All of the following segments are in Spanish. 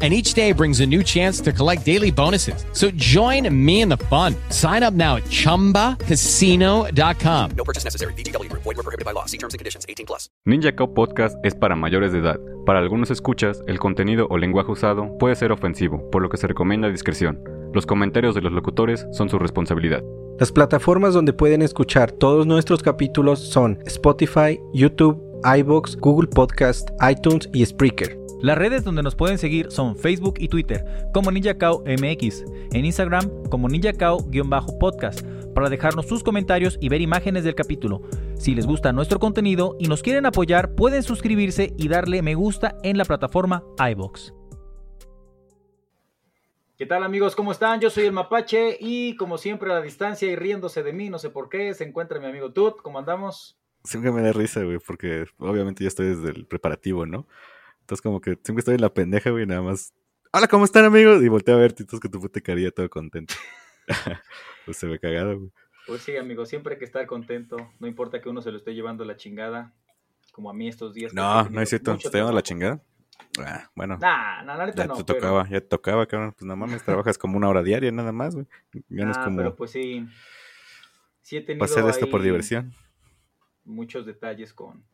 and each day brings a new chance to collect daily bonuses. So join me in the fun. Sign up now at ChumbaCasino.com. No purchase necessary. BGW. Void were prohibited by law. See terms and conditions. 18 plus. Ninja Cow Podcast es para mayores de edad. Para algunos escuchas, el contenido o lenguaje usado puede ser ofensivo, por lo que se recomienda discreción. Los comentarios de los locutores son su responsabilidad. Las plataformas donde pueden escuchar todos nuestros capítulos son Spotify, YouTube, iBox, Google Podcast, iTunes y Spreaker. Las redes donde nos pueden seguir son Facebook y Twitter como NinjaCao MX, en Instagram como NinjaCao-podcast, para dejarnos sus comentarios y ver imágenes del capítulo. Si les gusta nuestro contenido y nos quieren apoyar, pueden suscribirse y darle me gusta en la plataforma iBox. ¿Qué tal amigos? ¿Cómo están? Yo soy el Mapache y como siempre a la distancia y riéndose de mí, no sé por qué, se encuentra mi amigo Tut. ¿Cómo andamos? Siempre me da risa, güey, porque obviamente yo estoy desde el preparativo, ¿no? Entonces como que siempre estoy en la pendeja, güey, nada más. Hola, ¿cómo están, amigos? Y volteé a ver, titos, que tu puta carilla todo contento. pues se ve cagado, güey. Pues sí, amigo, siempre hay que estar contento. No importa que uno se lo esté llevando la chingada, como a mí estos días. No, no es cierto. ¿Te llevando la chingada? Ah, bueno. Nah, nah, ya te tocaba, ya te tocaba, cabrón. Pues no mames, trabajas como una hora diaria nada más, güey. Ah, como... pero pues sí. Sí he tenido Pasar esto por diversión. Muchos detalles con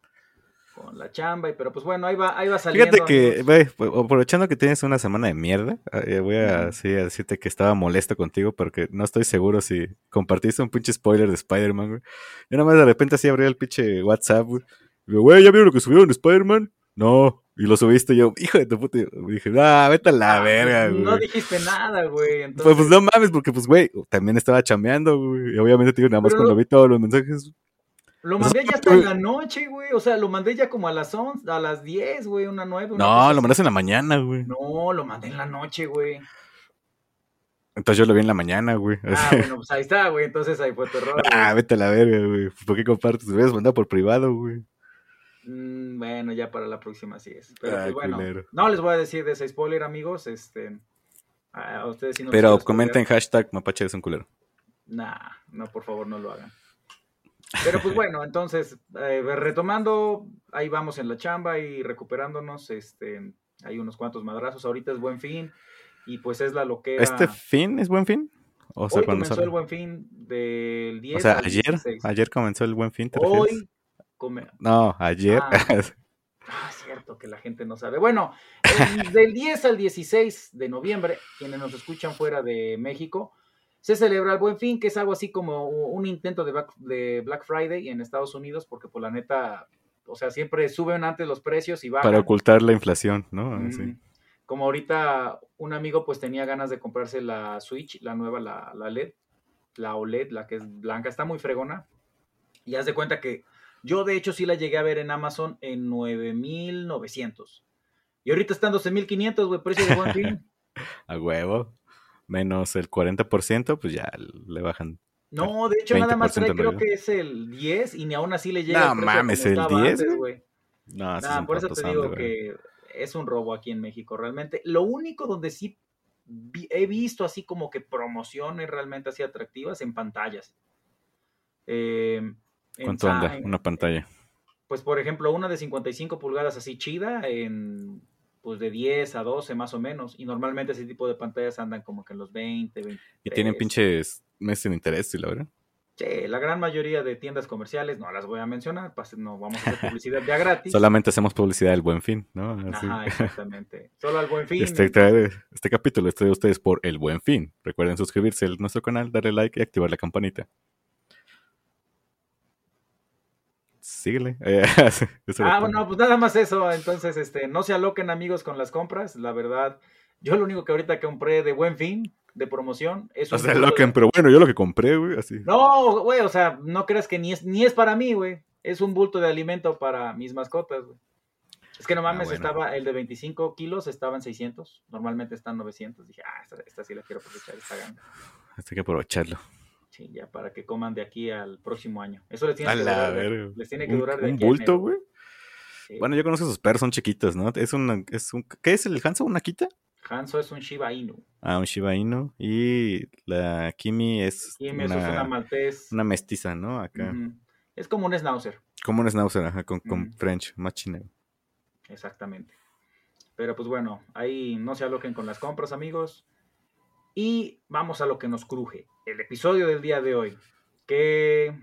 la chamba, y, pero pues bueno, ahí va, ahí va saliendo. Fíjate que, pues, aprovechando que tienes una semana de mierda, eh, voy a, decirte que estaba molesto contigo porque no estoy seguro si compartiste un pinche spoiler de Spider-Man, güey. Yo nada más de repente así abrí el pinche WhatsApp, güey. güey, ¿ya vieron lo que subieron de Spider-Man? No. Y lo subiste yo, hijo de tu puta. dije, ah, vete a la ah, verga, güey. No dijiste nada, güey. Pues, pues no mames, porque pues, güey, también estaba chambeando, güey. Y obviamente te digo, nada más cuando vi todos los mensajes, lo mandé ya hasta en la noche, güey. O sea, lo mandé ya como a las 11, a las 10, güey, una 9. no, lo mandaste en la mañana, güey. No, lo mandé en la noche, güey. Entonces yo lo vi en la mañana, güey. Ah, bueno, pues ahí está, güey. Entonces ahí fue tu error. Ah, vete a la verga, güey. ¿Por qué compartes? Te hubieras mandado por privado, güey. Mm, bueno, ya para la próxima sí es. Pero pues, bueno, no les voy a decir de ese spoiler, amigos. Este, a ustedes sí Pero comenten hashtag mapache es un culero. Nah, no, por favor, no lo hagan. Pero pues bueno, entonces, eh, retomando, ahí vamos en la chamba y recuperándonos, este, hay unos cuantos madrazos, ahorita es buen fin, y pues es la loquera. ¿Este fin es buen fin? O sea, Hoy comenzó el buen fin del 10 O sea, ayer, ayer comenzó el buen fin, ¿te Hoy No, ayer. Ah, ah, cierto que la gente no sabe. Bueno, del 10 al 16 de noviembre, quienes nos escuchan fuera de México, se celebra el Buen Fin, que es algo así como un intento de Black, Friday en Estados Unidos, porque por pues, la neta, o sea, siempre suben antes los precios y bajan. Para ocultar la inflación, ¿no? Como ahorita un amigo pues tenía ganas de comprarse la Switch, la nueva, la, la LED, la OLED, la que es blanca, está muy fregona. Y haz de cuenta que yo de hecho sí la llegué a ver en Amazon en 9.900. Y ahorita están 12.500, güey, precio de buen fin. a huevo menos el 40%, pues ya le bajan. No, de hecho nada más trae, creo que es el 10 y ni aún así le llega. No mames, el 10. güey. No, por eso te digo que es un robo aquí en México realmente. Lo único donde sí he visto así como que promociones realmente así atractivas en pantallas. Eh, ¿Cuánto anda una pantalla? Pues por ejemplo, una de 55 pulgadas así chida en pues de 10 a 12 más o menos. Y normalmente ese tipo de pantallas andan como que en los 20, 20. Y tienen pinches meses de interés, la verdad? Sí, la gran mayoría de tiendas comerciales, no las voy a mencionar, no vamos a hacer publicidad ya gratis. Solamente hacemos publicidad del buen fin, ¿no? Ajá, exactamente. Solo al buen fin. Este, este capítulo está de ustedes por el buen fin. Recuerden suscribirse a nuestro canal, darle like y activar la campanita. Síguele. ah, bueno, pues nada más eso. Entonces, este, no se aloquen amigos con las compras. La verdad, yo lo único que ahorita compré de buen fin, de promoción, es O sea, aloquen, pero bueno, yo lo que compré, güey, así. No, güey, o sea, no creas que ni es, ni es para mí, güey. Es un bulto de alimento para mis mascotas, güey. Es que no ah, mames, estaba el de 25 kilos, estaba en 600. Normalmente están 900. Dije, ah, esta, sí la quiero aprovechar, esta gana. Hay que aprovecharlo. Sí, ya para que coman de aquí al próximo año. Eso les tiene, A que la durar, verga. les tiene que Un, durar de un aquí a bulto, güey. Sí. Bueno, yo conozco esos perros, son chiquitos, ¿no? Es un, es un, ¿qué es el Hanzo? ¿Una Kita? Hanzo es un Shiba Inu. Ah, un Shiba Inu. Y la Kimi es, Y una, es una maltés. una mestiza, ¿no? Acá. Es como un schnauzer. Como un schnauzer, ajá, con. French, más chino. Exactamente. Pero pues bueno, ahí no se aloquen con las compras, amigos. Y vamos a lo que nos cruje. El episodio del día de hoy. Que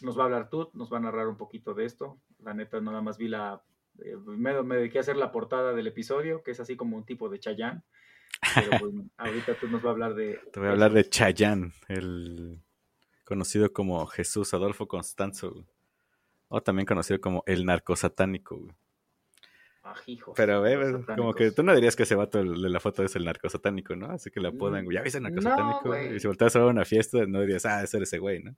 nos va a hablar Tut, nos va a narrar un poquito de esto. La neta, nada más vi la. eh, me, me dediqué a hacer la portada del episodio, que es así como un tipo de Chayán. Pero pues, ahorita tú nos va a hablar de. Te voy a hablar de Chayanne, el conocido como Jesús Adolfo Constanzo, o también conocido como el narcosatánico. Pero, eh, los como que tú no dirías que ese vato de la foto es el narcosatánico, ¿no? Así que le apodan, güey, ya viste el No, narcosatánico. güey. y si volteas a una fiesta, no dirías, ah, ese era ese güey, ¿no?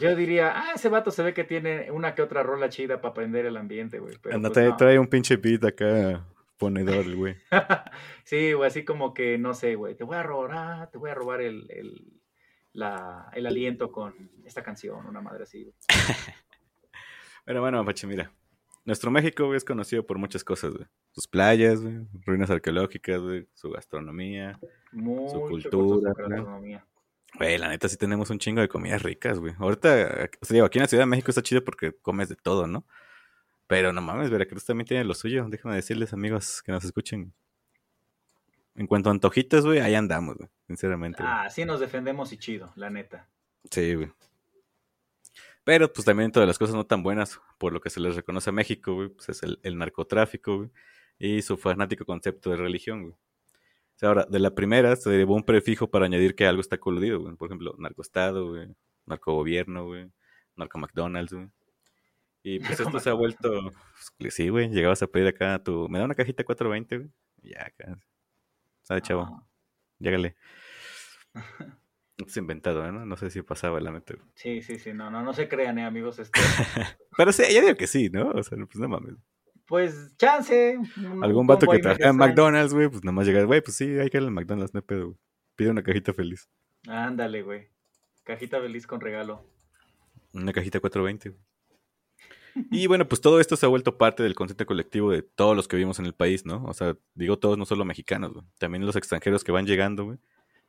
Yo diría, ah, ese vato se ve que tiene una que otra rola chida para prender el ambiente, güey. Pero Anda, pues, trae, no. trae un pinche beat acá ponedor, güey. sí, güey, así como que, no sé, güey, te voy a robar, ah, te voy a robar el, el, la- el aliento con esta canción, una madre así. güey. Pero bueno, Mapache, mira. Nuestro México, güey, es conocido por muchas cosas, güey. Sus playas, güey, ruinas arqueológicas, güey, su gastronomía. Mucho cultura, su gastronomía. Güey, la neta sí tenemos un chingo de comidas ricas, güey. Ahorita, o sea, digo, aquí en la Ciudad de México está chido porque comes de todo, ¿no? Pero no mames, Veracruz también tiene lo suyo. Déjame decirles, amigos, que nos escuchen. En cuanto a antojitos, güey, ahí andamos, güey. Sinceramente. güey. Ah, sí nos defendemos y chido, la neta. Sí, güey. Pero pues también todas las cosas no tan buenas, por lo que se les reconoce a México, güey, pues es el, el narcotráfico, güey, y su fanático concepto de religión, güey. O sea, ahora, de la primera se derivó un prefijo para añadir que algo está coludido, güey. Por ejemplo, narcoestado, güey, narcogobierno, güey, narco McDonald's, güey. Y pues esto se ha vuelto, pues, sí, güey, llegabas a pedir acá tu, me da una cajita 420, güey, ya acá. ¿Sabe, chavo? Ah, Llégale. Es inventado. ¿no? No sé si pasaba la mente, güey. sí, sí, sí, no, no, no se crean, eh, amigos. Este, Pero sí, yo digo que sí, ¿no? O sea, pues no mames. pues, chance. Algún vato que trabaja en. McDonald's, güey, pues nomás llegar, güey, pues sí, hay que ir al McDonald's, no pedo, güey. Pide una cajita feliz. Ándale, güey. Cajita feliz con regalo. Una cajita 420. güey. Y bueno, pues todo esto se ha vuelto parte del consciente colectivo de todos los que vivimos en el país, ¿no? O sea, digo todos, no solo mexicanos, güey. También los extranjeros que van llegando, güey.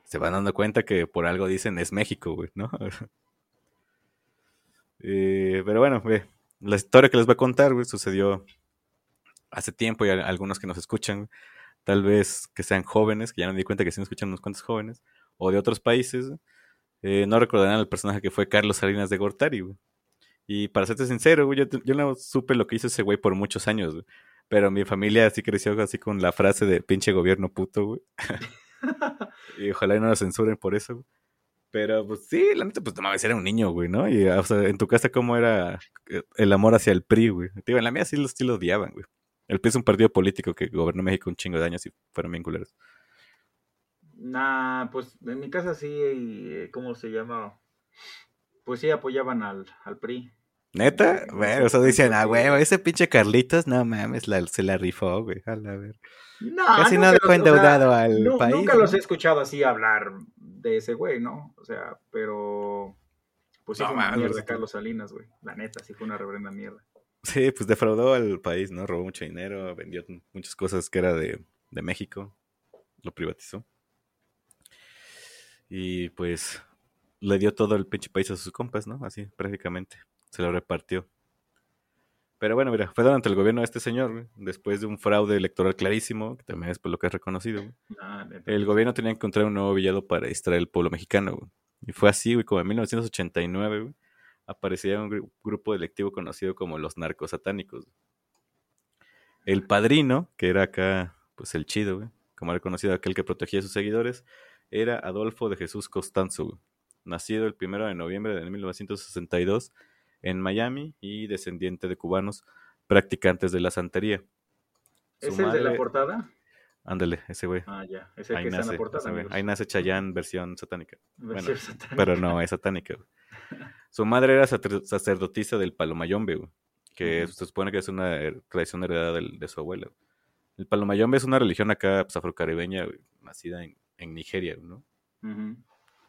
Se van dando cuenta que por algo dicen es México, güey, ¿no? Eh, pero bueno, güey, la historia que les voy a contar, güey, sucedió hace tiempo y algunos que nos escuchan, tal vez que sean jóvenes, que ya me di cuenta que sí nos escuchan unos cuantos jóvenes, o de otros países, eh, no recordarán al personaje que fue Carlos Salinas de Gortari, güey. Y para serte sincero, güey, yo, yo no supe lo que hizo ese güey por muchos años, güey. Pero mi familia sí creció así con la frase de pinche gobierno puto, güey. y ojalá y no lo censuren por eso, güey. Pero pues sí, la neta, pues no mames, era un niño, güey, ¿no? Y o sea, en tu casa, ¿cómo era eh, el amor hacia el PRI, güey? Digo, en la mía sí lo, sí lo odiaban, güey. El PRI es un partido político que gobernó México un chingo de años y fueron bien culeros. Nah, pues en mi casa sí, eh, ¿cómo se llama? Pues sí apoyaban al, al PRI. ¿Neta? Bueno, sí, o sea, sí, dicen, ah, güey, ese pinche Carlitos, no mames, la- se la rifó, güey. A la ver. No, Casi no dejó los- o sea, endeudado al nu- país, Nunca ¿no? los he escuchado así hablar de ese güey, ¿no? O sea, pero. Pues sí, No fue una mierda güey. Carlos Salinas, güey. La neta, sí fue una reverenda mierda. Sí, pues defraudó al país, ¿no? Robó mucho dinero, vendió muchas cosas que era de, de México, lo privatizó. Y pues le dio todo el pinche país a sus compas, ¿no? Así, prácticamente. Se lo repartió. Pero bueno, mira, fue durante el gobierno de este señor, güey, después de un fraude electoral clarísimo, que también es por lo que es reconocido, güey. Neta. El gobierno tenía que encontrar un nuevo villano para distraer al pueblo mexicano, güey. Y fue así, güey, como en 1989, güey, aparecía un gru- grupo delictivo conocido como los narcos satánicos. El padrino, que era acá, pues el chido, como era conocido aquel que protegía a sus seguidores, era Adolfo de Jesús Costanzo, nacido el primero de noviembre de 1962 en Miami y descendiente de cubanos practicantes de la santería. Su ¿Es el de la portada? Ándale, ese güey. Ah, ya. Es el Ahí que está en nace, la portada. ese ahí nace Chayanne versión satánica. Versión bueno, satánica. Pero no, es satánica. güey. Su madre era sacer- sacerdotisa del Palomayombe, güey, que Ujú. se supone que es una tradición heredada de su abuela. güey. El Palomayombe es una religión acá pues, afrocaribeña, güey, nacida en, en Nigeria, ¿no? Ujú.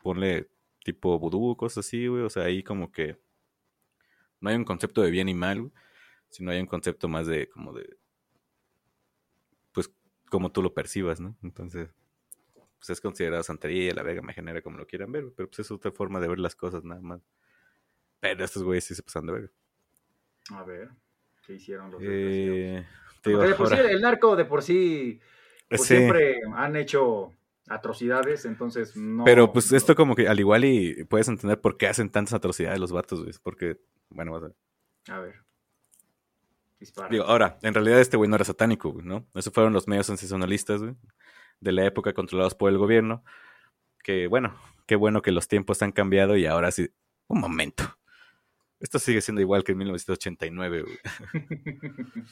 Ponle tipo vudú, cosas así, güey. O sea, ahí como que no hay un concepto de bien y mal, sino hay un concepto más de como de, pues, como tú lo percibas, ¿no? Entonces, pues es considerado santería, la verga me genera como lo quieran ver, pero pues es otra forma de ver las cosas nada más. Pero estos güeyes sí se pasan de verga. A ver, ¿qué hicieron los? Eh, digo, de por sí, el narco de por sí pues, Sí. siempre han hecho atrocidades, entonces no. Pero pues esto como que al igual y puedes entender por qué hacen tantas atrocidades los vatos, güey. Porque, bueno, vas a ver. A ver. Dispara. Digo, ahora, en realidad este güey no era satánico, güey, ¿no? Esos fueron los medios sensacionalistas, güey, de la época controlados por el gobierno. Que, bueno, qué bueno que los tiempos han cambiado y ahora sí. Un momento. Esto sigue siendo igual que en 1989, güey.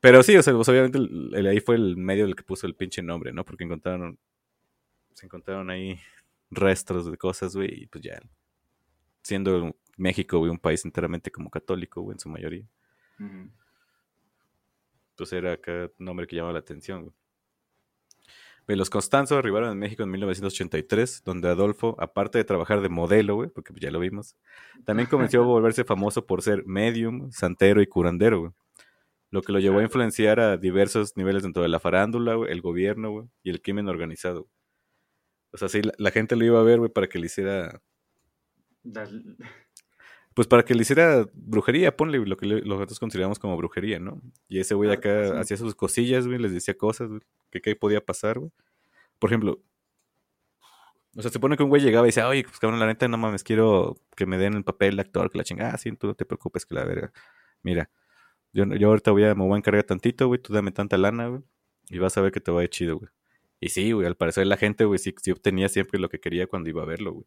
Pero sí, o sea, pues, obviamente el- el- ahí fue el medio el que puso el pinche nombre, ¿no? Porque encontraron. Se encontraron ahí restos de cosas, güey, y pues ya. Siendo México, güey, un país enteramente como católico, güey, en su mayoría. Ujú. pues era acá un nombre que llamaba la atención. güey. Los Constanzo arribaron en México en 1983, donde Adolfo, aparte de trabajar de modelo, güey, porque ya lo vimos, también comenzó a volverse famoso por ser medium, santero y curandero, güey. Lo que lo llevó a influenciar a diversos niveles dentro de la farándula, el gobierno, güey, y el crimen organizado. O sea, sí, la, la gente lo iba a ver, güey, para que le hiciera Pues para que le hiciera brujería, ponle lo que nosotros consideramos como brujería, ¿no? Y ese güey Ah, acá sí. hacía sus cosillas, güey, les decía cosas, güey, que qué podía pasar, güey. Por ejemplo, o sea, se supone que un güey llegaba y decía, oye, pues cabrón, la neta, no mames, quiero que me den el papel de actor, que la chingada, ah, sí, tú no te preocupes, que la verga. Mira, yo, yo ahorita voy a, me voy a encargar tantito, güey, tú dame tanta lana, güey, y vas a ver que te va a ir chido, güey. Y sí, güey, al parecer la gente, güey, sí, sí obtenía siempre lo que quería cuando iba a verlo, güey.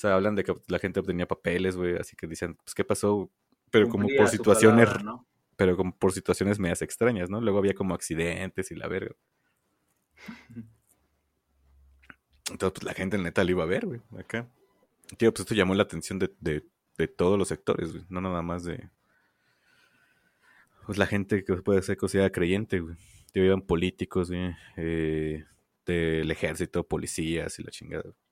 O sea, hablan de que la gente obtenía papeles, güey, así que dicen, pues, ¿qué pasó? Pero como por situaciones, palabra, ¿no? pero como por situaciones medias extrañas, ¿no? Luego había como accidentes y la verga. Entonces, pues la gente neta lo iba a ver, güey, acá. Tío, pues esto llamó la atención de, de, de todos los sectores, güey, no nada más de... Pues la gente que puede ser considerada creyente, güey. Tío, iban políticos, güey, eh, del ejército, policías y la chingada. güey.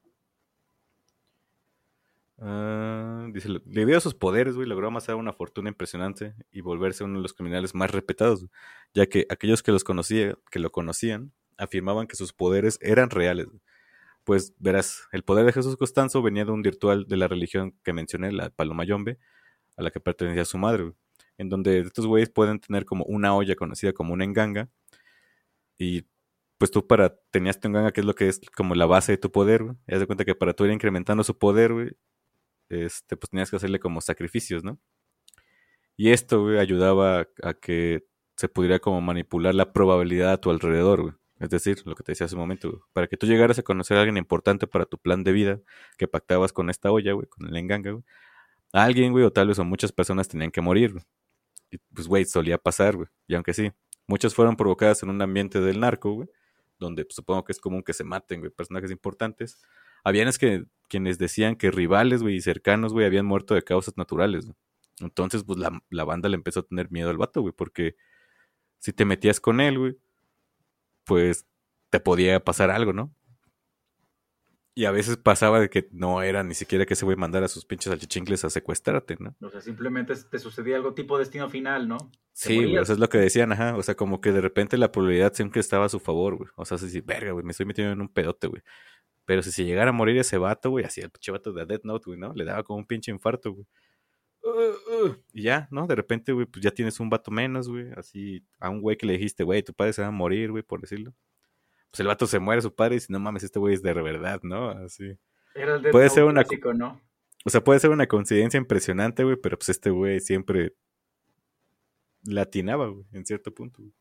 Ah, dice, debido a sus poderes, güey, logró amasar una fortuna impresionante y volverse uno de los criminales más respetados, ya que aquellos que los conocía, que lo conocían, afirmaban que sus poderes eran reales. Pues verás, el poder de Jesús Costanzo venía de un ritual de la religión que mencioné, la Palomayombe, a la que pertenecía su madre, en donde estos güeyes pueden tener como una olla conocida como una enganga y pues tú para tenías tu enganga que es lo que es como la base de tu poder, güey, y haz de cuenta que para tú ir incrementando su poder, güey, este, pues tenías que hacerle como sacrificios, ¿no? Y esto, güey, ayudaba a, que se pudiera como manipular la probabilidad a tu alrededor, güey. Es decir, lo que te decía hace un momento, güey. Para que tú llegaras a conocer a alguien importante para tu plan de vida que pactabas con esta olla, güey, con el enganga, güey. Alguien, güey, o tal vez o muchas personas tenían que morir, güey. Y pues, güey, solía pasar, güey. Y aunque sí, muchas fueron provocadas en un ambiente del narco, güey, donde pues, supongo que es común que se maten, güey, personajes importantes. Habían es que quienes decían que rivales, güey, y cercanos, güey, habían muerto de causas naturales. Entonces, pues la, la banda le empezó a tener miedo al vato, güey, porque si te metías con él, güey, pues te podía pasar algo, ¿no? Y a veces pasaba de que no era ni siquiera que ese güey mandara a sus pinches salchichincles a secuestrarte, ¿no? O sea, simplemente te sucedía algo tipo destino final, ¿no? Sí, güey, eso es lo que decían, ajá. O sea, como que de repente la probabilidad siempre estaba a su favor, güey. O sea, si, verga, güey, me estoy metiendo en un pedote, güey. Pero si se llegara a morir ese vato, güey, así el pinche vato de Death Note, güey, ¿no? Le daba como un pinche infarto, güey. Uh, uh, y ya, ¿no? De repente, güey, pues ya tienes un vato menos, güey. Así, a un güey que le dijiste, güey, tu padre se va a morir, güey, por decirlo. Pues el vato se muere su padre y dice, no mames, este güey es de verdad, ¿no? Así. Era el puede ser una- clásico, ¿no? O sea, puede ser una coincidencia impresionante, güey, pero pues este güey siempre latinaba, güey, en cierto punto. güey.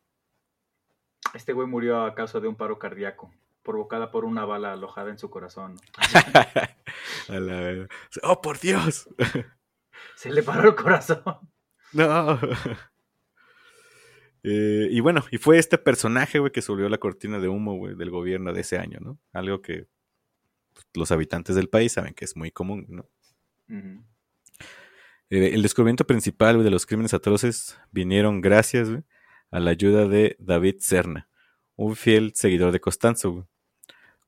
Este güey murió a causa de un paro cardíaco, provocada por una bala alojada en su corazón. A la. ¡Oh, por Dios! Se le paró el corazón. ¡No! Eh, y bueno, y fue este personaje, güey, que subió la cortina de humo, güey, del gobierno de ese año, ¿no? Algo que los habitantes del país saben que es muy común, ¿no? Eh, el descubrimiento principal güey, de los crímenes atroces vinieron gracias güey, a la ayuda de David Serna, un fiel seguidor de Costanzo. güey.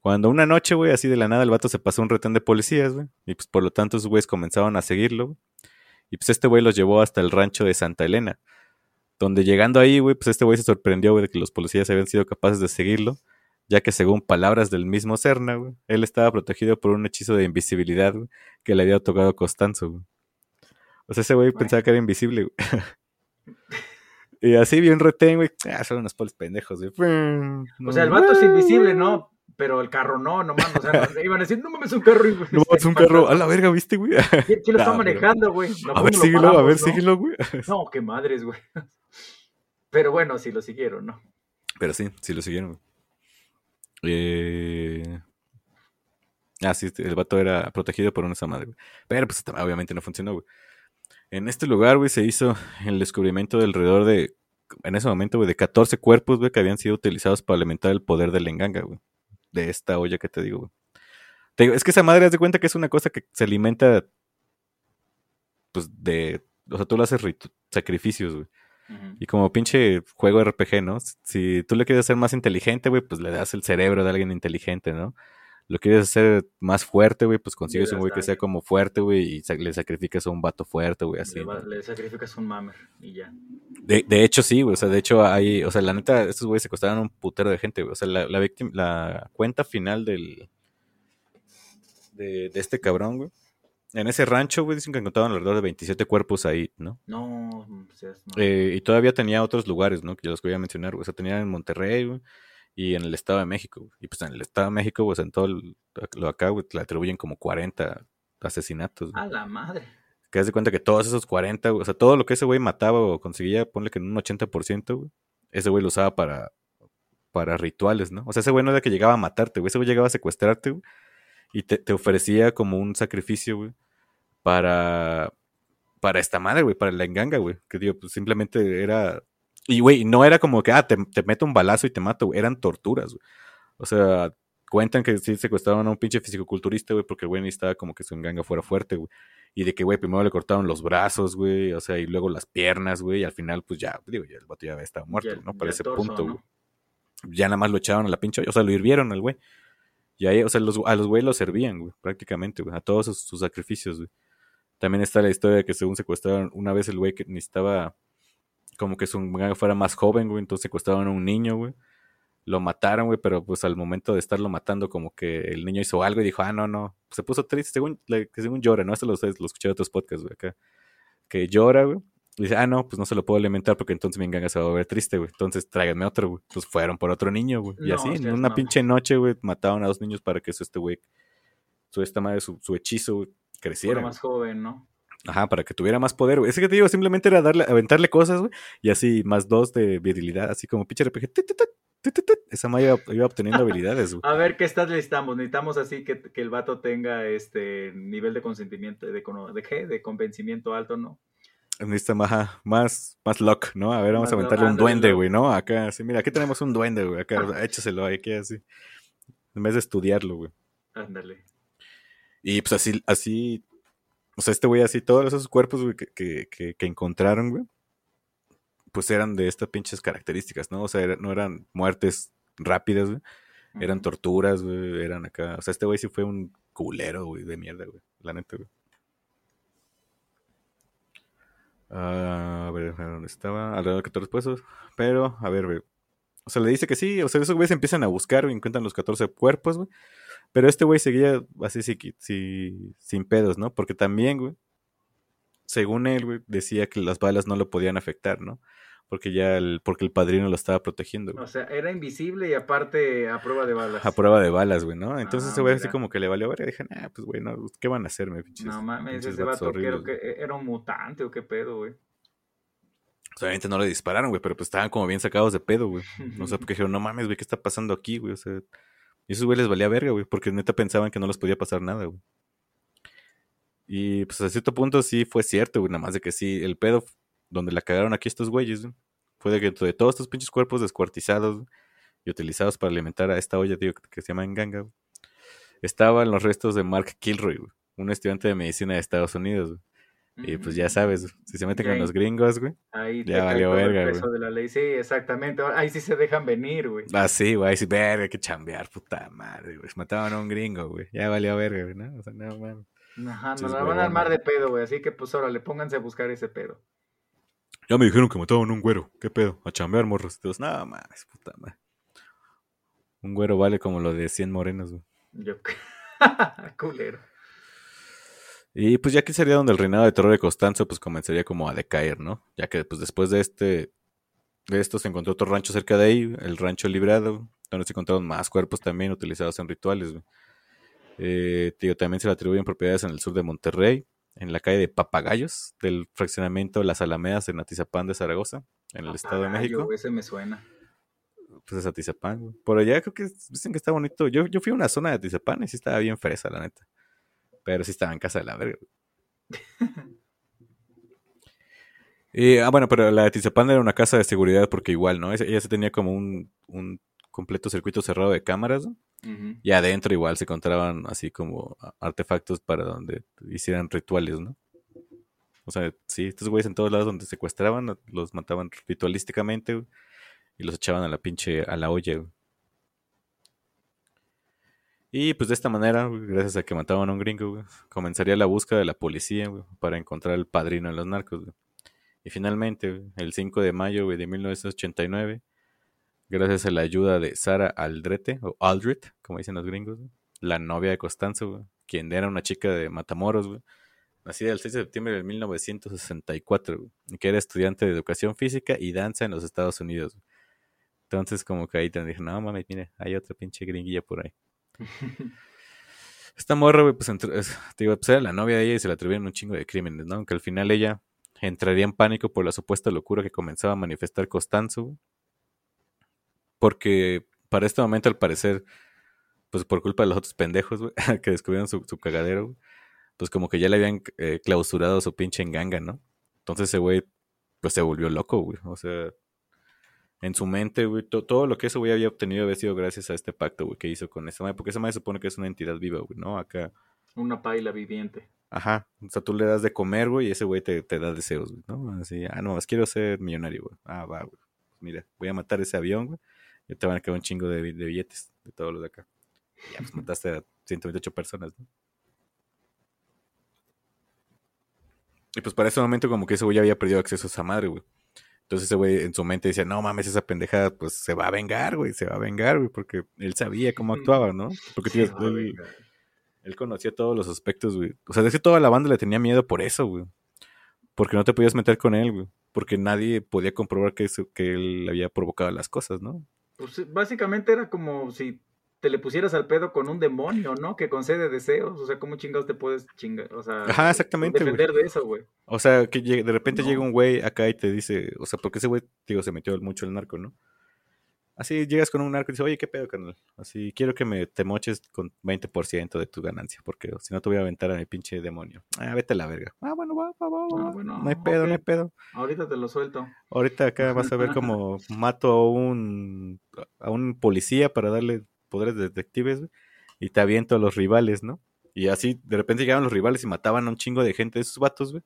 Cuando una noche, güey, así de la nada, el vato se pasó un retén de policías, güey. Y pues por lo tanto, esos güeyes comenzaron a seguirlo, güey. Y pues este güey los llevó hasta el rancho de Santa Elena. Donde llegando ahí, güey, pues este güey se sorprendió, güey, de que los policías habían sido capaces de seguirlo. Ya que según palabras del mismo Cerna, güey, él estaba protegido por un hechizo de invisibilidad, güey, que le había tocado a Costanzo, güey. O sea, ese güey pensaba que era invisible, güey. y así bien retén, güey. Ah, son unos polis pendejos, güey. O sea, el vato es invisible, ¿no? Pero el carro no, no mames. O sea, iban a decir, no mames, un carro. güey. No, es un carro. A la verga, ¿viste, güey? ¿Quién, quién lo está Nah, pero- manejando, güey? No, A ¿cómo ver, lo síguelo, a ver, no? síguelo, güey. No, qué madres, güey. Pero bueno, sí lo siguieron, ¿no? Pero sí, sí lo siguieron, güey. Eh... Ah, sí, el vato era protegido por una esa madre, güey. Pero pues obviamente no funcionó, güey. En este lugar, güey, se hizo el descubrimiento de alrededor de, en ese momento, güey, de 14 cuerpos, güey, que habían sido utilizados para alimentar el poder de la enganga, güey. De esta olla que te digo, güey. Te digo, es que esa madre, haz de cuenta que es una cosa que se alimenta, pues, de, o sea, tú lo haces sacrificios, güey. Y como pinche juego RPG, ¿no? Si tú le quieres hacer más inteligente, güey, pues le das el cerebro de alguien inteligente, ¿no? Lo quieres hacer más fuerte, güey, pues consigues un güey que sea como fuerte, güey, y le sacrificas a un vato fuerte, güey, así. le, ¿no? le sacrificas un mamer y ya. De, de hecho, sí, güey, o sea, de hecho, hay, o sea, la neta, estos güeyes se costaron un putero de gente, güey. O sea, la, la, víctima- la cuenta final del, de, de este cabrón, güey. En ese rancho, güey, dicen que encontraron alrededor de 27 cuerpos ahí, ¿no? No, seas no. Eh, y todavía tenía otros lugares, ¿no? Que yo los voy a mencionar, güey. O sea, tenía en Monterrey, güey, y en el Estado de México. güey. Y pues en el Estado de México, pues en todo el- lo acá, güey, le atribuyen como 40 asesinatos. güey. A la madre. Que de cuenta que todos esos 40, güey, o sea, todo lo que ese güey mataba o conseguía, ponle que en un 80%, güey, ese güey lo usaba para, para rituales, ¿no? O sea, ese güey no era que llegaba a matarte, güey, ese güey llegaba a secuestrarte, güey, y te, te ofrecía como un sacrificio, güey, para, para esta madre, güey, para la enganga, güey, que digo, pues simplemente era, y güey, no era como que, ah, te, te meto un balazo y te mato, güey, eran torturas, güey. O sea, cuentan que sí secuestraron a un pinche fisicoculturista, güey, porque el güey necesitaba como que su enganga fuera fuerte, güey. Y de que, güey, primero le cortaron los brazos, güey, o sea, y luego las piernas, güey, y al final, pues ya, digo, ya el vato ya estaba muerto, Ya- ¿no? Para ese torso, punto, ¿no? güey. Ya nada más lo echaron a la pinche o sea, lo hirvieron al güey. Y ahí, o sea, los, a los güey lo servían, güey, prácticamente, güey, a todos sus, sus sacrificios, güey. También está la historia de que según secuestraron una vez el güey que necesitaba como que su enganga fuera más joven, güey, entonces secuestraron a un niño, güey. Lo mataron, güey, pero pues al momento de estarlo matando, como que el niño hizo algo y dijo, ah, no, no. Se puso triste, según, le- según llora, ¿no? Esto lo, lo escuché de otros podcasts, güey, acá. Que llora, güey. Y dice, ah, no, pues no se lo puedo alimentar porque entonces mi enganga se va a volver triste, güey. Entonces tráiganme otro, güey. Pues fueron por otro niño, güey. Y No, así, en una pinche noche, güey, mataron a dos niños para que su este güey, su esta madre, su, su hechizo, güey, creciera. Era güey. más joven, ¿no? Ajá, para que tuviera más poder, güey. Ese que te digo, simplemente era darle, aventarle cosas, güey. Y así, más dos de virilidad, así como pinche RPG. tut. Esa madre iba, iba obteniendo habilidades, güey. A ver, ¿qué stats necesitamos? Necesitamos así que, que el vato tenga este nivel de consentimiento, de, de qué? De convencimiento alto, ¿no? Necesita más, más, más luck, ¿no? A ver, vamos Más a aventarle un duende, güey, ¿no? Acá, así, mira, aquí tenemos un duende, güey. Acá, échaselo, ahí, que así. En vez de estudiarlo, güey. Ándale. Y pues así, así, o sea, este güey así, todos esos cuerpos, güey, que, que, que, que encontraron, güey, pues eran de estas pinches características, ¿no? O sea, era- no eran muertes rápidas, güey, eran torturas, güey, eran acá, o sea, este güey sí fue un culero, güey, de mierda, güey, la neta, güey. Ah, a ver, ¿dónde estaba? Alrededor de 14 pesos, pero, a ver, güey. O sea, le dice que sí, o sea, esos güeyes empiezan a buscar y encuentran los 14 cuerpos, güey. Pero este güey seguía así sí, sí, sin pedos, ¿no? Porque también, güey, según él, güey, decía que las balas no lo podían afectar, ¿no? Porque ya el, porque el padrino lo estaba protegiendo, güey. O sea, era invisible y aparte a prueba de balas. A prueba de balas, güey, ¿no? Entonces Ah, ese güey así como que le valió ver y dije, ah, pues güey, no, ¿qué van a hacerme, pinches? No mames, ese vato que e, era un mutante o qué pedo, güey. O sea, obviamente no le dispararon, güey, pero pues estaban como bien sacados de pedo, güey. No sé, porque dijeron, no mames, güey, ¿qué está pasando aquí, güey? O sea, y esos güey les valía verga, güey, porque neta pensaban que no les podía pasar nada, güey. Y pues a cierto punto sí fue cierto, güey, nada más de que sí, el pedo donde la cagaron aquí estos güeyes, güey, fue de que de todos estos pinches cuerpos descuartizados y utilizados para alimentar a esta olla, digo, que se llama Enganga, güey, estaban los restos de Mark Kilroy, güey, un estudiante de medicina de Estados Unidos, güey. Y pues ya sabes, si se meten con ahí- los gringos, güey. Ahí Ya valió todo el verga, peso güey. de la ley. Sí, exactamente. Ahí sí se dejan venir, güey. Ah, sí, güey, sí, verga, hay que chambear, puta madre, güey. Mataban a un gringo, güey. Ya valió verga, güey, ¿no? O sea, no, mames. Ajá, nos la van a armar de pedo, güey. Así que pues órale, pónganse a buscar ese pedo. Ya me dijeron que mataban a un güero. ¿Qué pedo? A chambear, morros. No, mames, puta madre. Un güero vale como lo de 100 morenos, güey. Yo. Culero. Y pues ya aquí sería donde el reinado de terror de Constanzo pues comenzaría como a decaer, ¿no? Ya que pues después de este de esto se encontró otro rancho cerca de ahí, el rancho Librado, donde se encontraron más cuerpos también utilizados en rituales. güey. Eh, tío, también se le atribuyen propiedades en el sur de Monterrey, en la calle de Papagayos, del fraccionamiento Las Alamedas en Atizapán de Zaragoza, en el Estado de México. Ese me suena. Pues es Atizapán, güey. Por allá creo que dicen que está bonito. Yo, yo fui a una zona de Atizapán y sí estaba bien fresa, la neta. Pero sí estaba en casa de la verga. Y, ah, bueno, pero la de Atizapán era una casa de seguridad porque igual, ¿no? Ella se tenía como un, un completo circuito cerrado de cámaras, ¿no? Y adentro igual se encontraban así como artefactos para donde hicieran rituales, ¿no? O sea, sí, estos güeyes en todos lados donde secuestraban, los mataban ritualísticamente güey, y los echaban a la pinche, a la olla. güey. Y pues de esta manera, gracias a que mataban a un gringo, güey, comenzaría la búsqueda de la policía para encontrar al padrino de los narcos. Y finalmente, el 5 de mayo de 1989, gracias a la ayuda de Sara Aldrete, o Aldrit, como dicen los gringos, la novia de Costanzo, quien era una chica de Matamoros, nacida el 6 de septiembre de 1964, güey, y que era estudiante de educación física y danza en los Estados Unidos. Entonces, como que ahí te dije, no mames, mire, hay otra pinche gringuilla por ahí. Esta morra, güey, pues, te digo, pues era la novia de ella y se le atribuyeron un chingo de crímenes, ¿no? Aunque al final ella entraría en pánico por la supuesta locura que comenzaba a manifestar Costanzo. Porque para este momento, al parecer, pues por culpa de los otros pendejos, güey, que descubrieron su, su cagadero, pues como que ya le habían eh, clausurado su pinche enganga, ¿no? Entonces ese güey, pues se volvió loco, güey. O sea, en su mente, güey, to- todo lo que ese güey había obtenido había sido gracias a este pacto, güey, que hizo con esa madre. Porque esa madre supone que es una entidad viva, güey, ¿no? Acá, Una paila viviente. ajá. O sea, tú le das de comer, güey, y ese güey te, te da deseos, güey, ¿no? Así, ah, no, más quiero ser millonario, güey. Ah, va, güey. Mira, voy a matar ese avión, güey. Y te van a quedar un chingo de, bi- de billetes de todos los de acá. Y ya, pues mataste a 128 personas, ¿no? Y pues para ese momento como que ese güey ya había perdido acceso a esa madre, güey. Entonces ese güey en su mente decía, no mames, esa pendejada pues se va a vengar, güey, se va a vengar, güey, porque él sabía cómo actuaba, ¿no? Porque tío, él, él conocía todos los aspectos, güey. O sea, de que toda la banda le tenía miedo por eso, güey. Porque no te podías meter con él, güey. Porque nadie podía comprobar que, eso- que él había provocado las cosas, ¿no? Pues básicamente era como si te le pusieras al pedo con un demonio, ¿no? Que concede deseos. O sea, ¿cómo chingados te puedes chingar? O sea, Ajá, exactamente, defender de eso, güey. O sea, que de repente No. llega un güey acá y te dice, o sea, porque ese güey, digo, se metió mucho el narco, ¿no? Así llegas con un narco y dices, oye, ¿qué pedo, carnal? Así, quiero que me te moches con 20% de tu ganancia, porque si no te voy a aventar a mi pinche demonio. Ah, vete a la verga. Ah, bueno, va, va, va, va. Ah, bueno, no hay pedo, no hay pedo. Ahorita te lo suelto. Ahorita acá vas a ver cómo mato a un, a un policía para darle poderes de detectives, güey, y te aviento a los rivales, ¿no? Y así, de repente llegaban los rivales y mataban a un chingo de gente de esos vatos, güey.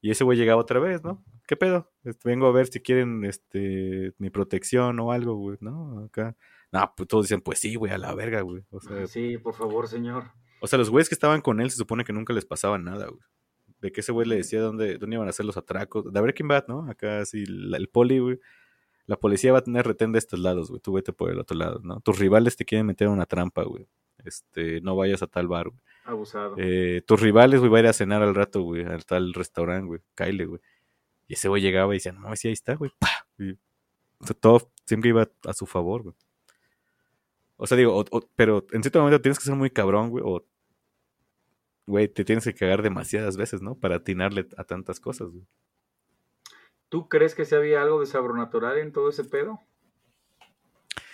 Y ese güey llegaba otra vez, ¿no? ¿Qué pedo? Este, vengo a ver si quieren este mi protección o algo, güey, ¿no? Acá. No, pues todos dicen, pues sí, güey, a la verga, güey. O sea, Sí, por favor, señor. o sea, los güeyes que estaban con él se supone que nunca les pasaba nada, güey. De que ese güey le decía dónde, dónde iban a hacer los atracos. De Breaking Bad, ¿no? Acá sí, la- el poli, güey. La policía va a tener retén de estos lados, güey. Tú vete por el otro lado, ¿no? Tus rivales te quieren meter una trampa, güey. Este, no vayas a tal bar, güey. Abusado. Eh, tus rivales, güey, va a ir a cenar al rato, güey, al tal restaurante, güey. Caile, güey. Y ese güey llegaba y decía, no, sí, ahí está, güey. O sea, todo siempre iba a su favor, güey. O sea, digo, o- o- pero en cierto momento tienes que ser muy cabrón, güey, o, güey, te tienes que cagar demasiadas veces, ¿no? Para atinarle a tantas cosas, güey. ¿Tú crees que se había algo de sobrenatural en todo ese pedo?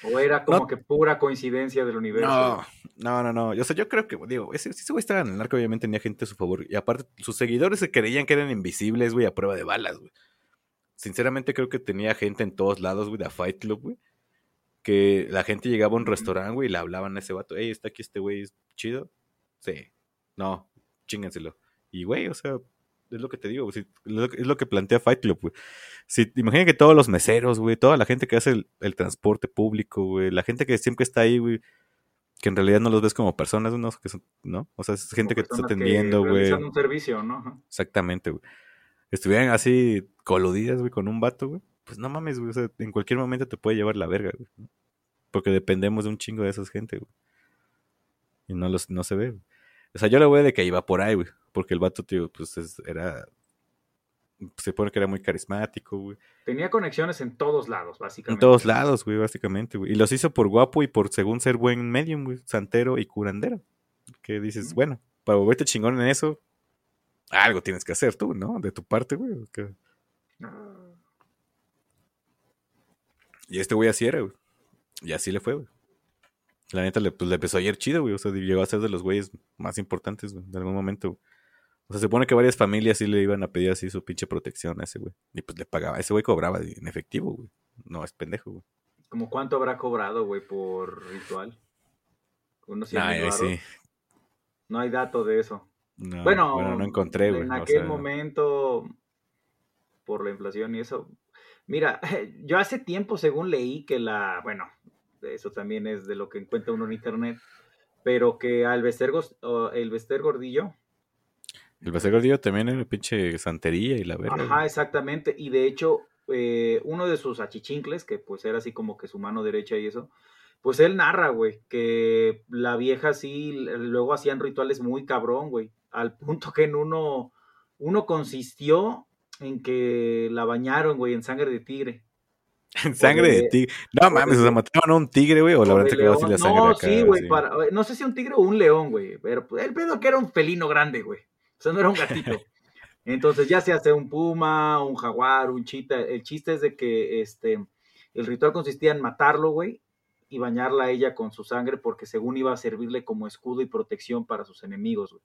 ¿O era como No. que pura coincidencia del universo? No, no, no, no. O sea, yo creo que, digo, ese, ese güey estaba en el narco, obviamente tenía gente a su favor. Y aparte, sus seguidores se creían que eran invisibles, güey, a prueba de balas, güey. Sinceramente, creo que tenía gente en todos lados, güey, de a Fight Club, güey. Que la gente llegaba a un restaurante, güey, y le hablaban a ese vato. Ey, ¿está aquí este güey es chido? Sí. No, chíngenselo. Y, güey, o sea, es lo que te digo, güey, es lo que- plantea Fight Club, güey. Si, imagina que todos los meseros, güey, toda la gente que hace el, el transporte público, güey, la gente que siempre está ahí, güey, que en realidad no los ves como personas, ¿no? Que son- ¿no? O sea, es gente que te está atendiendo, güey. un servicio, ¿no? Exactamente, güey. Estuvieran así coludidas, güey, con un vato, güey. Pues no mames, güey. O sea, en cualquier momento te puede llevar la verga, güey. ¿no? Porque dependemos de un chingo de esas gente, güey. Y no, los, no se ve, güey. O sea, yo le voy de que iba por ahí, güey. Porque el vato, tío, pues es- era. Se pone que era muy carismático, güey. Tenía conexiones en todos lados, En básicamente. todos lados, güey, básicamente, güey. Y los hizo por guapo y por según ser buen medium, güey. Santero y curandero. Que dices, bueno, para volverte chingón en eso, algo tienes que hacer tú, ¿no? De tu parte, güey. que- Y este güey así era, güey. Y así le fue, güey. La neta le, pues, le empezó ayer chido, güey. O sea, llegó a ser de los güeyes más importantes, güey, de algún momento, güey. O sea, se supone que varias familias sí le iban a pedir así su pinche protección a ese güey. Y pues le pagaba. Ese güey cobraba en efectivo, güey. No, es pendejo, güey. ¿Como cuánto habrá cobrado, güey, por ritual? Unos 100 Ay, mil ay, varos. sí. No hay dato de eso. No, bueno, bueno, no encontré, güey. En o aquel sea, momento, por la inflación y eso. Mira, yo hace tiempo, según leí, que la. Bueno, eso también es de lo que encuentra uno en internet. Pero que al Bester, el Bester Gordillo. El Basel Gordillo también era pinche santería y la verga. Ajá, exactamente. Y de hecho, eh, uno de sus achichincles, que pues era así como que su mano derecha y eso, pues él narra, güey, que la vieja sí, luego hacían rituales muy cabrón, güey, al punto que en uno, uno consistió en que la bañaron, güey, en sangre de tigre. En sangre de de- tigre. No mames, o sea, mataron a un tigre, güey, o la habrán de sacado así la sangre No, acá. sí, güey, para- no sé si un tigre o un león, güey, pero pues, el pedo que era un felino grande, güey. O sea, no era un gatito. Entonces ya se hace un puma, un jaguar, un chita. El chiste es de que este, el ritual consistía en matarlo, güey, y bañarla a ella con su sangre porque según iba a servirle como escudo y protección para sus enemigos, güey.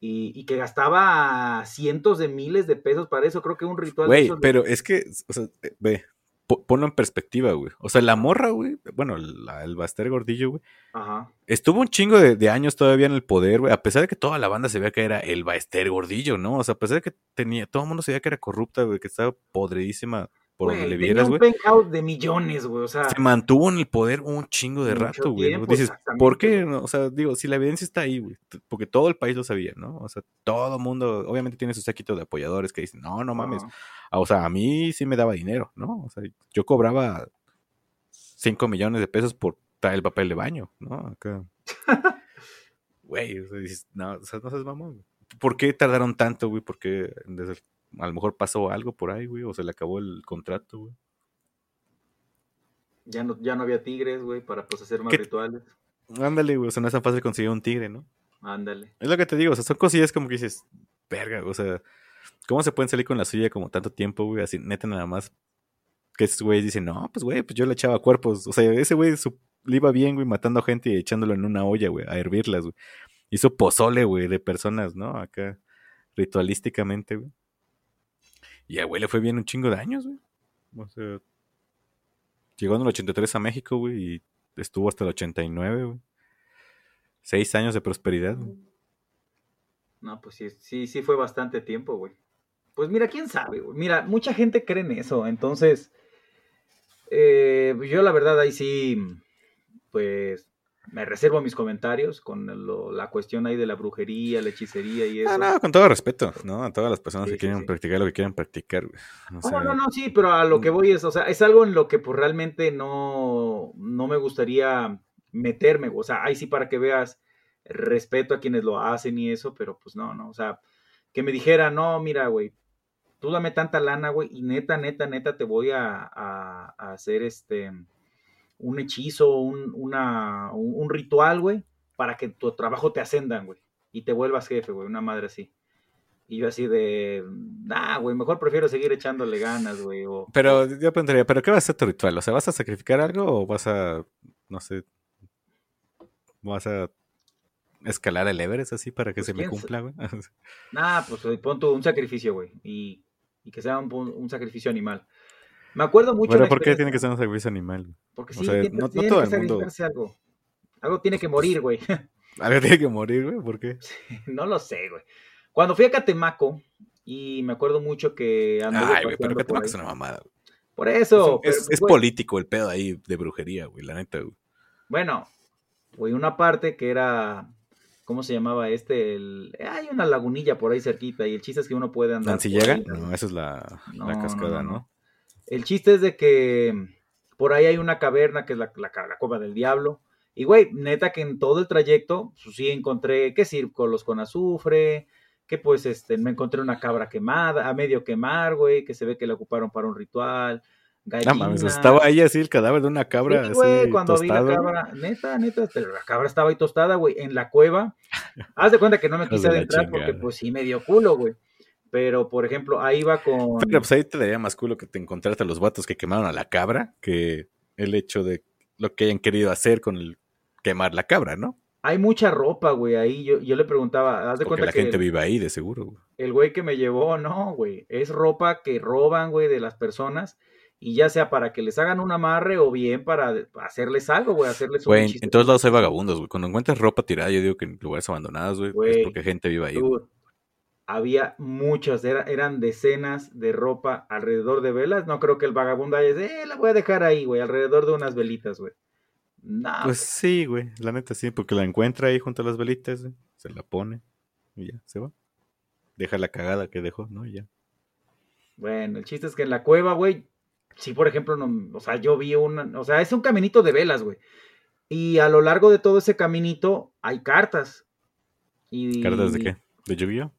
Y, y que gastaba cientos de miles de pesos para eso. Creo que un ritual Güey, pero es que, o sea, eh, ve, ponlo en perspectiva, güey. O sea, la morra, güey, bueno, la- el Baster Gordillo, güey, Ajá. estuvo un chingo de, de años todavía en el poder, güey, a pesar de que toda la banda se veía que era el Baester Gordillo, ¿no? O sea, a pesar de que tenía, todo el mundo se veía que era corrupta, güey, que estaba podridísima por donde Güey, le vieras, un güey. de millones, güey. O sea, Se mantuvo en el poder un chingo de rato, güey. Dices, ¿por qué? no? O sea, digo, si la evidencia está ahí, güey. Porque todo el país lo sabía, ¿no? O sea, todo el mundo, obviamente tiene su séquito de apoyadores que dicen, no, no mames. Ah, O sea, a mí sí me daba dinero, ¿no? O sea, yo cobraba 5 millones de pesos por traer el papel de baño, ¿no? Acá. Güey, o sea, dices, no, o sea, no seas mamón. ¿Por qué tardaron tanto, güey? Porque desde- a lo mejor pasó algo por ahí, güey, o se le acabó el contrato, güey. Ya no, ya no había tigres, güey, para pues hacer más ¿Qué- rituales. Ándale, güey, o sea, no es tan fácil conseguir un tigre, ¿no? Ándale. Es lo que te digo, o sea, son cosillas como que dices, verga, o sea, ¿cómo se pueden salir con la suya como tanto tiempo, güey? Así, neta, nada más. Que esos güeyes dicen, no, pues, güey, pues yo le echaba cuerpos. O sea, ese güey su- le iba bien, güey, matando gente y echándolo en una olla, güey, a hervirlas, güey. Hizo pozole, güey, de personas, ¿no? Acá, ritualísticamente, güey. Y al güey le fue bien un chingo de años, güey. O sea, llegó en el 83 a México, güey, y estuvo hasta el 89, güey. Seis años de prosperidad, güey. No, pues sí, sí, sí fue bastante tiempo, güey. Pues mira, quién sabe, güey. Mira, mucha gente cree en eso, entonces, eh, yo la verdad ahí sí, pues, me reservo mis comentarios con lo- la cuestión ahí de la brujería, la hechicería y eso. Ah, no, con todo respeto, ¿no? A todas las personas Sí, que sí, quieren sí. practicar lo que quieran practicar, No, sea, no, no, sí, pero a lo que voy es, o sea, es algo en lo que pues realmente no, no me gustaría meterme, o sea, ahí sí para que veas respeto a quienes lo hacen y eso, pero pues no, no, o sea, que me dijera, no, mira, güey, tú dame tanta lana, güey, y neta, neta, neta, te voy a, a- a hacer este, un hechizo, un, una, un, un ritual, güey, para que tu trabajo te ascendan, güey, y te vuelvas jefe, güey, una madre así. Y yo así de, nah, güey, mejor prefiero seguir echándole ganas, güey. O, Pero yo preguntaría, ¿pero qué va a ser tu ritual? O sea, ¿vas a sacrificar algo o vas a, no sé, vas a escalar el Everest así para que Pues, se me cumpla, güey? Nah, pues pon tú un sacrificio, güey. Y, y que sea un, un sacrificio animal. Me acuerdo mucho. Pero ¿por qué tiene que ser un sacrificio animal? Porque o sí, sea, tiene, no- no tiene todo que el mundo- algo. Algo tiene que morir, güey. Algo tiene que morir, güey, ¿por qué? no lo sé, güey. Cuando fui a Catemaco, Y me acuerdo mucho que Ay, güey, pero por es una mamada. güey. Por eso. es pero, es güey, político el pedo ahí de brujería, güey, la neta, güey. Bueno, güey, una parte que era. ¿Cómo se llamaba este? El, hay una lagunilla por ahí cerquita y el chiste es que uno puede andar. ¿Lancillaga? No, esa es la, cascada, no, ¿no? no. El chiste es de que por ahí hay una caverna que es la, la, la cueva del diablo. Y güey, neta que en todo el trayecto, pues sí encontré que círculos con azufre, que pues este, me encontré una cabra quemada, a medio quemar, güey, que se ve que la ocuparon para un ritual. No mames, gallinas. estaba ahí así el cadáver de una cabra Sí, güey, así cuando vi la cabra, neta, neta, pero la cabra estaba ahí tostada, güey, en la cueva. Haz de cuenta que no me quise adentrar porque pues sí me dio culo, güey. Pero, por ejemplo, ahí va con... Pero pues ahí te daría más culo que te encontraste a los vatos que quemaron a la cabra que el hecho de lo que hayan querido hacer con el quemar la cabra, ¿no? Hay mucha ropa, güey, ahí. Yo, yo le preguntaba, haz de Porque cuenta la que gente vive ahí, de seguro. güey. el güey que me llevó, no, güey, es ropa que roban, güey, de las personas. Y ya sea para que les hagan un amarre o bien para hacerles algo, güey, hacerles un Güey, en- todos lados hay vagabundos, güey. Cuando encuentras ropa tirada, yo digo que en lugares abandonados, güey, es porque gente vive ahí. Había muchas, era- eran decenas de ropa alrededor de velas. No creo que el vagabundo haya dicho, eh, la voy a dejar ahí, güey, alrededor de unas velitas, güey. No, Pues sí, güey, la neta sí, porque la encuentra ahí junto a las velitas, güey, se la pone y ya, se va. Deja la cagada que dejó, ¿no? Y ya. Bueno, el chiste es que en la cueva, güey, sí, por ejemplo, no, o sea, yo vi una, o sea, es un caminito de velas, güey. Y a lo largo de todo ese caminito hay cartas. Y, ¿Cartas de qué? ¿De Yu-Gi-Oh?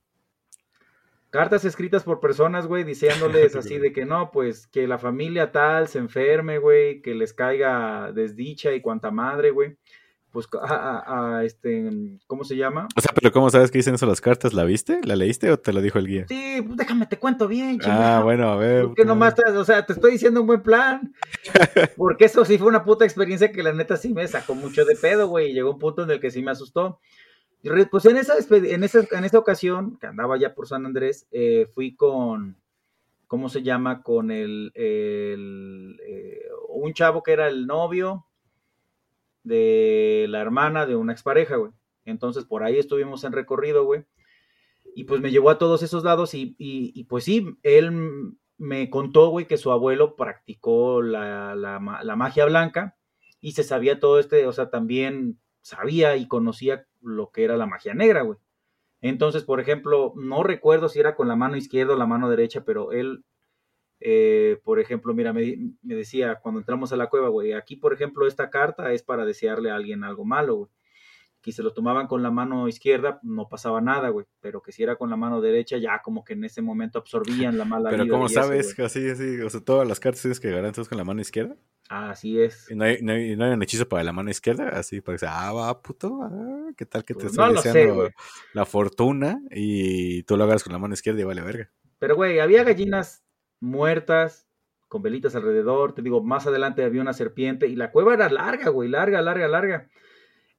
Cartas escritas por personas, güey, diciéndoles así de que no, pues que la familia tal se enferme, güey, que les caiga desdicha y cuanta madre, güey. Pues a, a- a, este, ¿cómo se llama? O sea, pero ¿cómo sabes que dicen eso las cartas? ¿La viste? ¿La leíste o te lo dijo el guía? Sí, pues déjame te cuento bien, Ah, chingado. bueno, a ver. ¿Por qué nomás puta te- o sea, te estoy diciendo un buen plan? Porque eso sí fue una puta experiencia que la neta sí me sacó mucho de pedo, güey. y Llegó un punto en el que sí me asustó. Pues en esa, en esa, en esa ocasión, que andaba ya por San Andrés, eh, fui con, ¿cómo se llama? Con el, el, eh, un chavo que era el novio de la hermana de una expareja, güey. Entonces por ahí estuvimos en recorrido, güey. Y pues me llevó a todos esos lados y, y- pues sí, él me contó, güey, que su abuelo practicó la, la la magia blanca y se sabía todo este, o sea, también sabía y conocía lo que era la magia negra, güey. Entonces, por ejemplo, no recuerdo si era con la mano izquierda o la mano derecha, pero él, eh, por ejemplo, mira, me, me decía cuando entramos a la cueva, güey, aquí, por ejemplo, esta carta es para desearle a alguien algo malo, güey. Que se lo tomaban con la mano izquierda, no pasaba nada, güey. Pero que si era con la mano derecha, ya como que en ese momento absorbían la mala Pero vida ¿cómo eso, sabes? así, así, o sea, todas las cartas tienes que agarrar entonces con la mano izquierda. Así es. Y no hay, no hay, no hay un hechizo para la mano izquierda, así para que sea, ah, va, puto, ah, ¿qué tal que te Pues estoy no lo sé, deseando la fortuna y tú lo agarras con la mano izquierda y vale verga? Pero, güey, había gallinas muertas con velitas alrededor. Te digo, más adelante había una serpiente y la cueva era larga, güey, larga, larga, larga.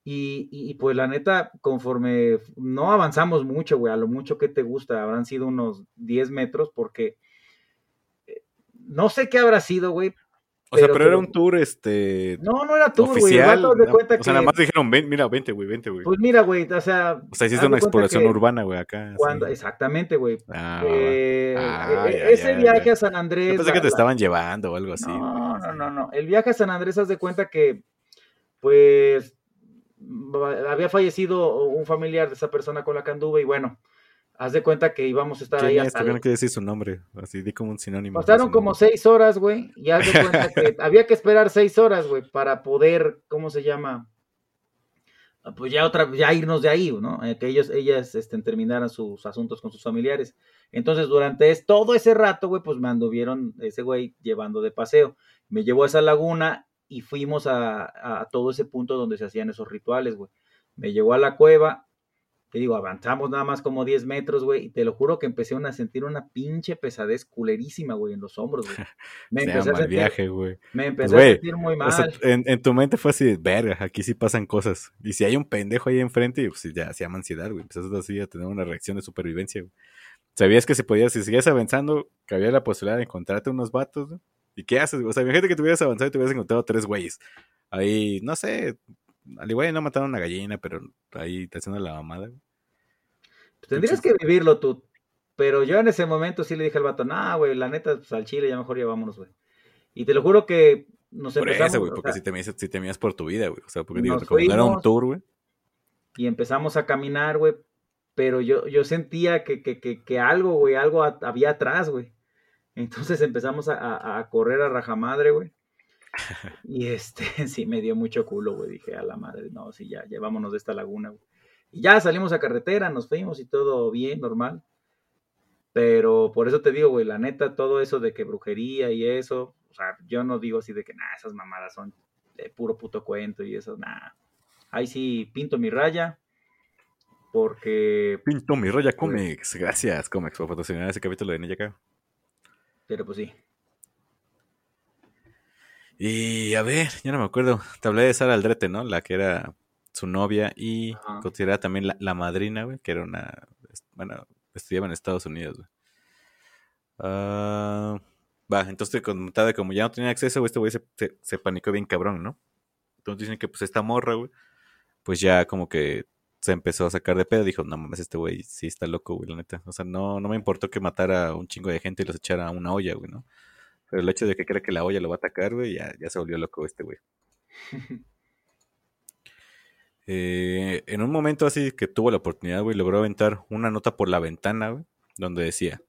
Y, pues la neta, conforme no avanzamos mucho, güey, a lo mucho que te gusta, habrán sido unos 10 metros porque eh, no sé qué habrá sido, güey. O sea, Pero era un tour, este, No, no era tour, güey. Oficial. cuenta o sea, que- nada más dijeron, ven, mira, vente, güey, vente, güey. Pues mira, güey, o sea. o sea, hiciste una exploración urbana, güey, acá. Cuando, exactamente, güey. Ah. Eh, Ah, eh, ya, ese ya, viaje ya. a San Andrés. Yo pensé la- que te la- estaban llevando o algo así. No, güey. no, no, no. El viaje a San Andrés, haz de cuenta que, pues, había fallecido un familiar de esa persona con la que anduve y bueno, haz de cuenta que íbamos a estar ahí hasta... ¿Por qué no quiere decir su nombre? Así, di como un sinónimo. Pasaron como seis horas, güey, y haz de cuenta que había que esperar seis horas, güey, para poder, ¿cómo se llama? Ah, Pues ya otra, ya irnos de ahí, ¿no? Eh, que ellos, ellas este, terminaran sus asuntos con sus familiares. Entonces, durante es- todo ese rato, güey, pues me anduvieron ese güey llevando de paseo. Me llevó a esa laguna y fuimos a, todo ese punto donde se hacían esos rituales, güey. Me llevó a la cueva, te digo, avanzamos nada más como 10 metros, güey, y te lo juro que empecé a sentir una pinche pesadez culerísima, güey, en los hombros, güey. Me empecé, a sentir, viaje, güey. me empecé güey, a sentir muy mal. O sea, en, en tu mente fue así, verga, aquí sí pasan cosas. Y si hay un pendejo ahí enfrente, pues ya se llama ansiedad, güey. Empezaste así a tener una reacción de supervivencia, güey. Sabías que se podía, si seguías avanzando, que había la posibilidad de encontrarte unos vatos, ¿no? ¿Y qué haces? O sea, imagínate que te hubieras avanzado y te hubieras encontrado tres güeyes. Ahí, no sé, al igual no mataron a una gallina, pero ahí te haciendo la mamada, güey. Tendrías que vivirlo tú. Pero yo en ese momento sí le dije al vato, nah, güey, la neta, pues al chile ya mejor ya vámonos, güey. Y te lo juro que nos Por empezamos. eso, güey, o porque sea, si temías, si temías por tu vida, güey. O sea, porque digo, como no era un tour, güey. y empezamos a caminar, güey. Pero yo, yo sentía que, que, que, que algo, güey, algo a- había atrás, güey. Entonces empezamos a, correr a rajamadre, güey. Y este, sí, me dio mucho culo, güey. Dije, a la madre, no, sí, ya, ya vámonos de esta laguna, güey. Y ya salimos a carretera, nos fuimos y todo bien, normal. Pero por eso te digo, güey, la neta, todo eso de que brujería y eso, o sea, yo no digo así de que, nada, esas mamadas son de puro puto cuento y eso, nada. Ahí sí pinto mi raya, porque, Pinto mi Roya Comics. Gracias, Comics, por patrocinar ese capítulo de acá. Pero pues sí. Y a ver, ya no me acuerdo. Te hablé de Sara Aldrete, ¿no? La que era su novia y Ajá. considerada también la, la madrina, güey, que era una. Bueno, estudiaba en Estados Unidos, güey. Ah, va, entonces de como ya no tenía acceso, güey, este güey se, se, se panicó bien cabrón, ¿no? Entonces dicen que pues esta morra, güey, pues ya como que se empezó a sacar de pedo. Dijo, no mames, este güey sí está loco, güey, la neta. O sea, no, no me importó que matara a un chingo de gente y los echara a una olla, güey, ¿no? Pero el hecho de que cree que la olla lo va a atacar, güey, ya, ya se volvió loco este güey. Eh, en un momento así que tuvo la oportunidad, güey, logró aventar una nota por la ventana, güey, donde decía,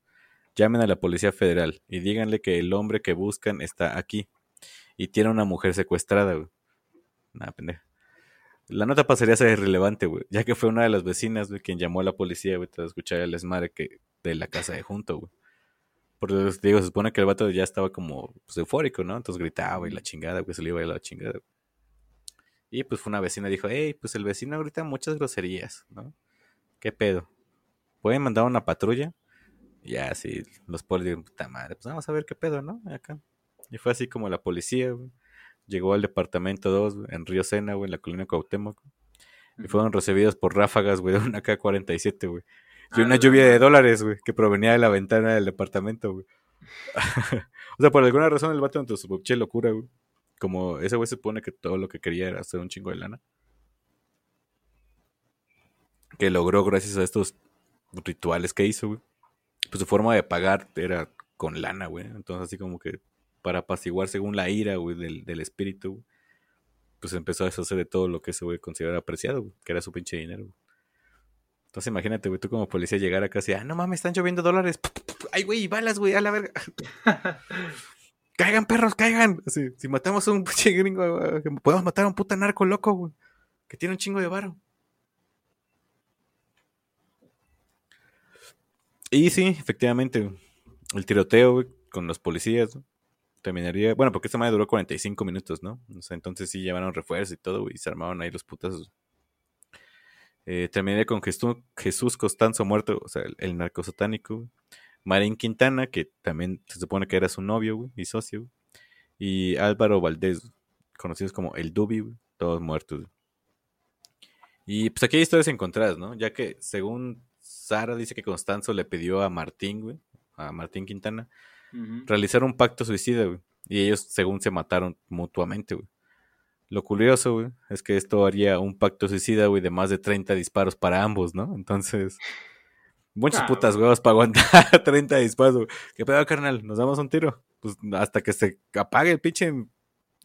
llamen a la Policía Federal y díganle que el hombre que buscan está aquí y tiene una mujer secuestrada, güey. Nada, pendeja. La nota pasaría a ser irrelevante, güey, ya que fue una de las vecinas, güey, quien llamó a la policía, güey, tras escuchar el desmadre que, de la casa de junto, güey. Porque digo, se supone que el vato ya estaba como pues, eufórico, ¿no? Entonces gritaba y la chingada, güey, se le iba a ir la chingada. Y pues fue una vecina dijo, hey, pues el vecino grita muchas groserías, ¿no? ¿Qué pedo? ¿Pueden mandar una patrulla? Y así, los polis dijeron, puta madre, pues vamos a ver qué pedo, ¿no? Acá. Y fue así como la policía, güey. Llegó al departamento 2, güey, en Río Sena, güey, en la colina Cuauhtémoc. Y fueron recibidos por ráfagas, güey, de una K-47, güey. Y A una lluvia de dólares, güey, que provenía de la ventana del departamento, güey. o sea, por alguna razón el vato en su pinche locura, güey. Como ese güey se supone que todo lo que quería era hacer un chingo de lana. Que logró gracias a estos rituales que hizo, güey. Pues su forma de pagar era con lana, güey. Entonces así como que para apaciguar según la ira, güey, del, del espíritu, güey, pues empezó a deshacer de todo lo que ese güey consideraba apreciado, güey, que era su pinche dinero, güey. Entonces imagínate, güey, tú como policía llegar acá así, ah, no mames, están lloviendo dólares. Ay, güey, balas, güey, a la verga. caigan, perros, caigan. Así, si matamos a un pinche gringo, que podemos matar a un puta narco loco, güey, que tiene un chingo de varo. Y sí, efectivamente, güey, el tiroteo, güey, con los policías, güey, terminaría, bueno, porque esta madre duró 45 minutos, ¿no? O sea, entonces sí llevaron refuerzos y todo, y se armaron ahí los putazos. Eh, terminaría con Jesús, Costanzo muerto, o sea, el, el güey. Marín Quintana, que también se supone que era su novio, güey, y socio, güey. Y Álvaro Valdés, conocidos como el Dubi, güey, todos muertos. güey. Y pues aquí hay historias encontradas, ¿no? Ya que según Sara dice que Constanzo le pidió a Martín, güey, a Martín Quintana, Realizar un pacto suicida, güey. Y ellos, según se mataron mutuamente, güey. Lo curioso, güey, es que esto haría un pacto suicida, güey, de más de 30 disparos para ambos, ¿no? Entonces, muchas Ah, putas güey. huevos para aguantar 30 disparos, güey. ¿Qué pedo, carnal? ¿Nos damos un tiro? Pues hasta que se apague el pinche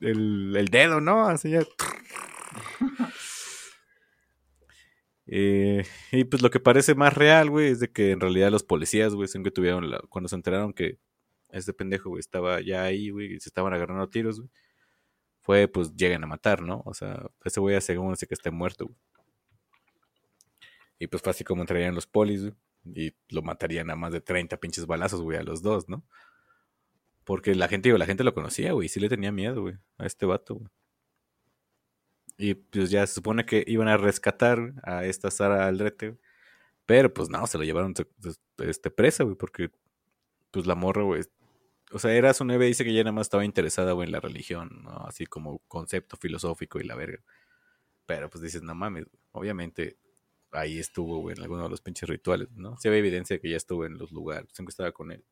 el, el dedo, ¿no? Así ya. Eh, y pues lo que parece más real, güey, es de que en realidad los policías, güey, que tuvieron la- cuando se enteraron que este pendejo, güey, estaba ya ahí, güey, se estaban agarrando tiros, güey. Fue, pues, llegan a matar, ¿no? O sea, ese güey asegúrense que esté muerto, güey. Y pues fue así como entrarían los polis, güey, y lo matarían a más de 30 pinches balazos, güey, a los dos, ¿no? Porque la gente, digo, la gente lo conocía, güey, y sí le tenía miedo, güey, a este vato, güey. Y pues ya se supone que iban a rescatar a esta Sara Aldrete, güey. Pero pues no, se lo llevaron este, presa, güey, porque pues la morra, güey. O sea, era su novia, dice que ya nada más estaba interesada, güey, en la religión, ¿no? Así como concepto filosófico y la verga. Pero pues dices, no mames, obviamente ahí estuvo, güey, en alguno de los pinches rituales, ¿no? Sí había evidencia de que ya estuvo en los lugares, siempre estaba con él.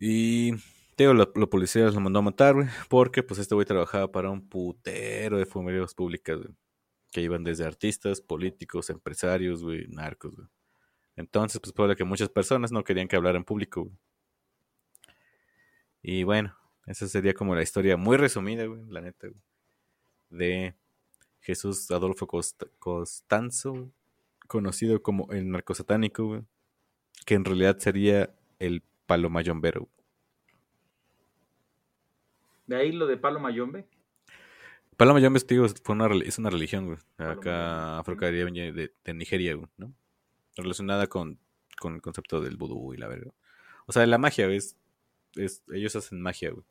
Y te digo, los lo policías lo mandó a matar, güey, porque pues este güey trabajaba para un putero de fumerías públicas, güey. que iban desde artistas, políticos, empresarios, güey, narcos, güey. Entonces, pues lo que muchas personas no querían que hablara en público, güey. Y bueno, esa sería como la historia muy resumida, güey, la neta, güey, de Jesús Adolfo Costa- Costanzo, conocido como el narcosatánico, güey, que en realidad sería el palomayombero. güey. De ahí lo de Palo Mayombe. Palo Mayombe, digo, fue una, es una religión, güey, Palo acá afrocaribeña de, de Nigeria, güey, ¿no? Relacionada con, con el concepto del vudú y la verga. O sea, la magia, es, es- ellos hacen magia, güey.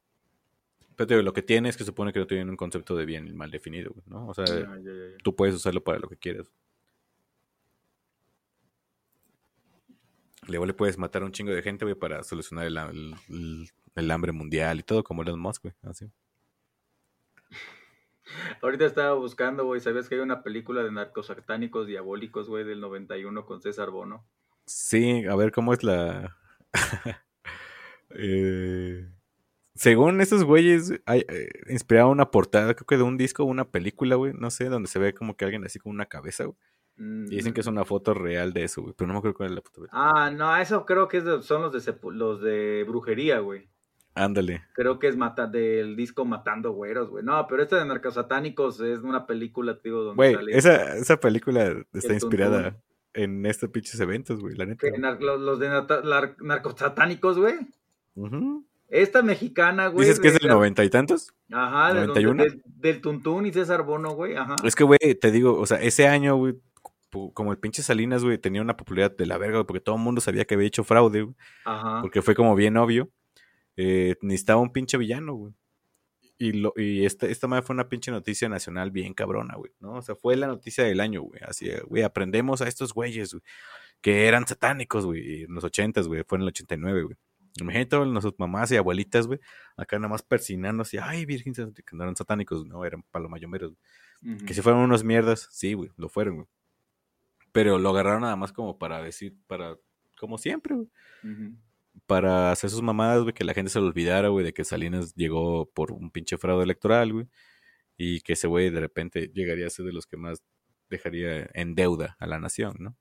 Pero te digo, lo que tiene es que supone que no tienen un concepto de bien y mal definido, güey, ¿no? O sea, Ya, ya, ya, ya. tú puedes usarlo para lo que quieras. Luego le puedes matar a un chingo de gente, güey, para solucionar el, el- el- el hambre mundial y todo, como Elon Musk, güey, así. Ahorita estaba buscando, güey. ¿Sabías que hay una película de narcos satánicos diabólicos, güey, del 91 con César Bono? Sí, a ver cómo es la. Eh, según esos güeyes, hay, eh, inspirado una portada, creo que de un disco o una película, güey, no sé, donde se ve como que alguien así con una cabeza, güey. Mm, Y dicen que es una foto real de eso, güey, pero no me acuerdo cuál es la foto. güey. Ah, no, eso creo que es de- son los de los de brujería, güey. Ándale. Creo que es mata del disco Matando Güeros, güey. No, pero este de narcos satánicos es una película, digo, donde Güey, sale. esa, esa película está inspirada Tuntún. en estos pinches eventos, güey, la neta. los, los de nata- lar- narcos satánicos, güey. Ujú. Esta mexicana, güey. ¿Dices que es de- del noventa y tantos? Ajá, de donde- 91? del, del Tuntún y César Bono, güey. Ajá. Es que, güey, te digo, o sea, ese año, güey, como el pinche Salinas, güey, tenía una popularidad de la verga, güey, porque todo el mundo sabía que había hecho fraude, güey. Ajá. porque fue como bien obvio. Eh, necesitaba un pinche villano, güey. Y, lo, y esta, esta madre fue una pinche noticia nacional bien cabrona, güey, ¿no? O sea, fue la noticia del año, güey. Así, güey, aprendemos a estos güeyes, güey, que eran satánicos, güey, en los ochentas, güey, fue en el 89, güey. Imagínate nuestras mamás y abuelitas, güey, acá nada más persinándose, ay, virgen, que no eran satánicos, no, eran palomayomeros. Que si fueron unos mierdas, sí, güey, lo fueron, güey. Pero lo agarraron nada más como para decir, para, como siempre, güey Ujú. Para hacer sus mamadas, güey, que la gente se lo olvidara, güey, de que Salinas llegó por un pinche fraude electoral, güey, y que ese güey de repente llegaría a ser de los que más dejaría en deuda a la nación, ¿no?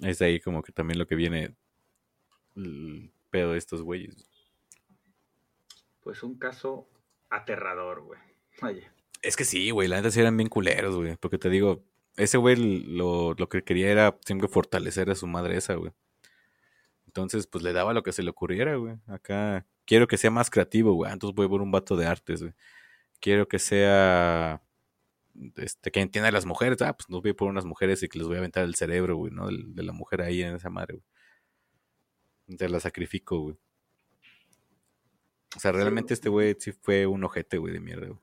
Es de ahí como que también lo que viene el pedo de estos güeyes. Pues un caso aterrador, güey. Oye. Es que sí, güey, la neta sí eran bien culeros, güey, porque te digo, ese güey lo, lo que quería era siempre fortalecer a su madre esa, güey. Entonces, pues le daba lo que se le ocurriera, güey. Acá quiero que sea más creativo, güey. Entonces voy por un vato de artes, güey. Quiero que sea este que entienda a las mujeres. Ah, pues no voy por unas mujeres y que les voy a aventar el cerebro, güey, ¿no? Del- De, la mujer ahí en esa madre, güey. Te la sacrifico, güey. O sea, realmente este güey sí fue un ojete, güey, de mierda, güey.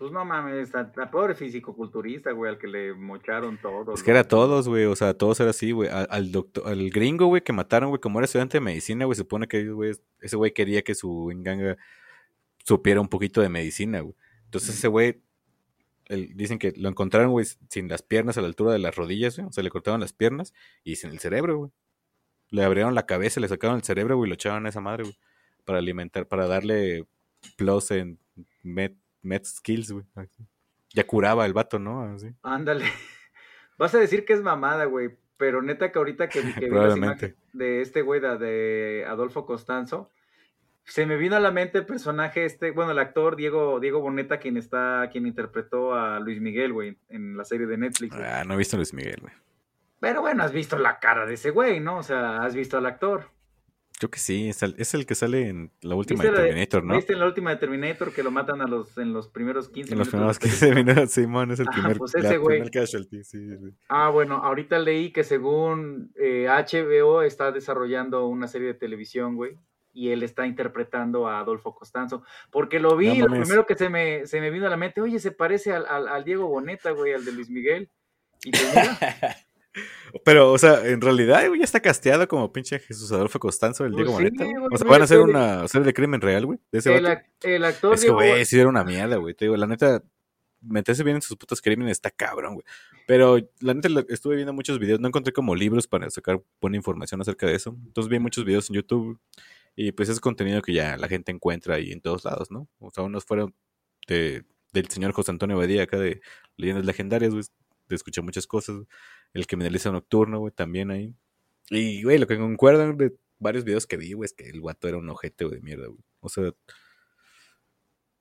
Pues no mames, a, a pobre fisicoculturista, güey, al que le mocharon todo. Es que era todos, güey, o sea, todos era así, güey. Al, al doctor, al gringo, güey, que mataron, güey, como era estudiante de medicina, güey, se supone que güey, ese güey quería que su enganga supiera un poquito de medicina, güey. Entonces ese güey, el- dicen que lo encontraron, güey, sin las piernas a la altura de las rodillas, güey. O sea, le cortaron las piernas y sin el cerebro, güey. Le abrieron la cabeza, le sacaron el cerebro, güey, y lo echaron a esa madre, güey. Para alimentar, para darle plus en med, med skills, güey. Ya curaba el vato, ¿no? Así. Ándale. Vas a decir que es mamada, güey. Pero neta que ahorita que, que vi las imágenes de este güey, de- Adolfo Constanzo, se me vino a la mente el personaje este, bueno, el actor Diego, Diego Boneta, quien está, quien interpretó a Luis Miguel, güey, en la serie de Netflix. Ah, no he visto a Luis Miguel, güey. Pero bueno, has visto la cara de ese güey, ¿no? O sea, has visto al actor. Yo que sí, es el, es el que sale en la última ¿Viste de la de- Terminator, ¿no? ¿Viste en la última de Terminator que lo matan a los, en los primeros 15 En los minutos primeros de 15 minutos, Simón, es el Ah, primer, pues la ese primer casualty, sí, sí. Ah, bueno, ahorita leí que según eh, HBO está desarrollando una serie de televisión, güey, y él está interpretando a Adolfo Costanzo. Porque lo vi, No lo primero que se me, se me vino a la mente, oye, se parece al, al- al Diego Boneta, güey, al de Luis Miguel. Y pues mira, Pero, o sea, en realidad, güey, ya está casteado como pinche Jesús Adolfo Costanzo, el Pues Diego sí, Boneta. güey. güey, O sea, van a hacer una serie de crimen real, güey, de ese el, vato. ac- el actor Es que, Diego güey, sí era una mierda, güey. Te digo, la neta, meterse bien en sus putos crímenes está cabrón, güey. Pero la neta, estuve viendo muchos videos, no encontré como libros para sacar buena información acerca de eso. Entonces vi muchos videos en YouTube y pues es contenido que ya la gente encuentra ahí en todos lados, ¿no? O sea, unos fueron de del señor José Antonio Badía, acá de Leyendas Legendarias, güey. Te escuché muchas cosas. El criminalista nocturno, güey, también ahí. Y, güey, lo que concuerdan de varios videos que vi, güey, es que el guato era un ojete, güey, de mierda, güey. O sea,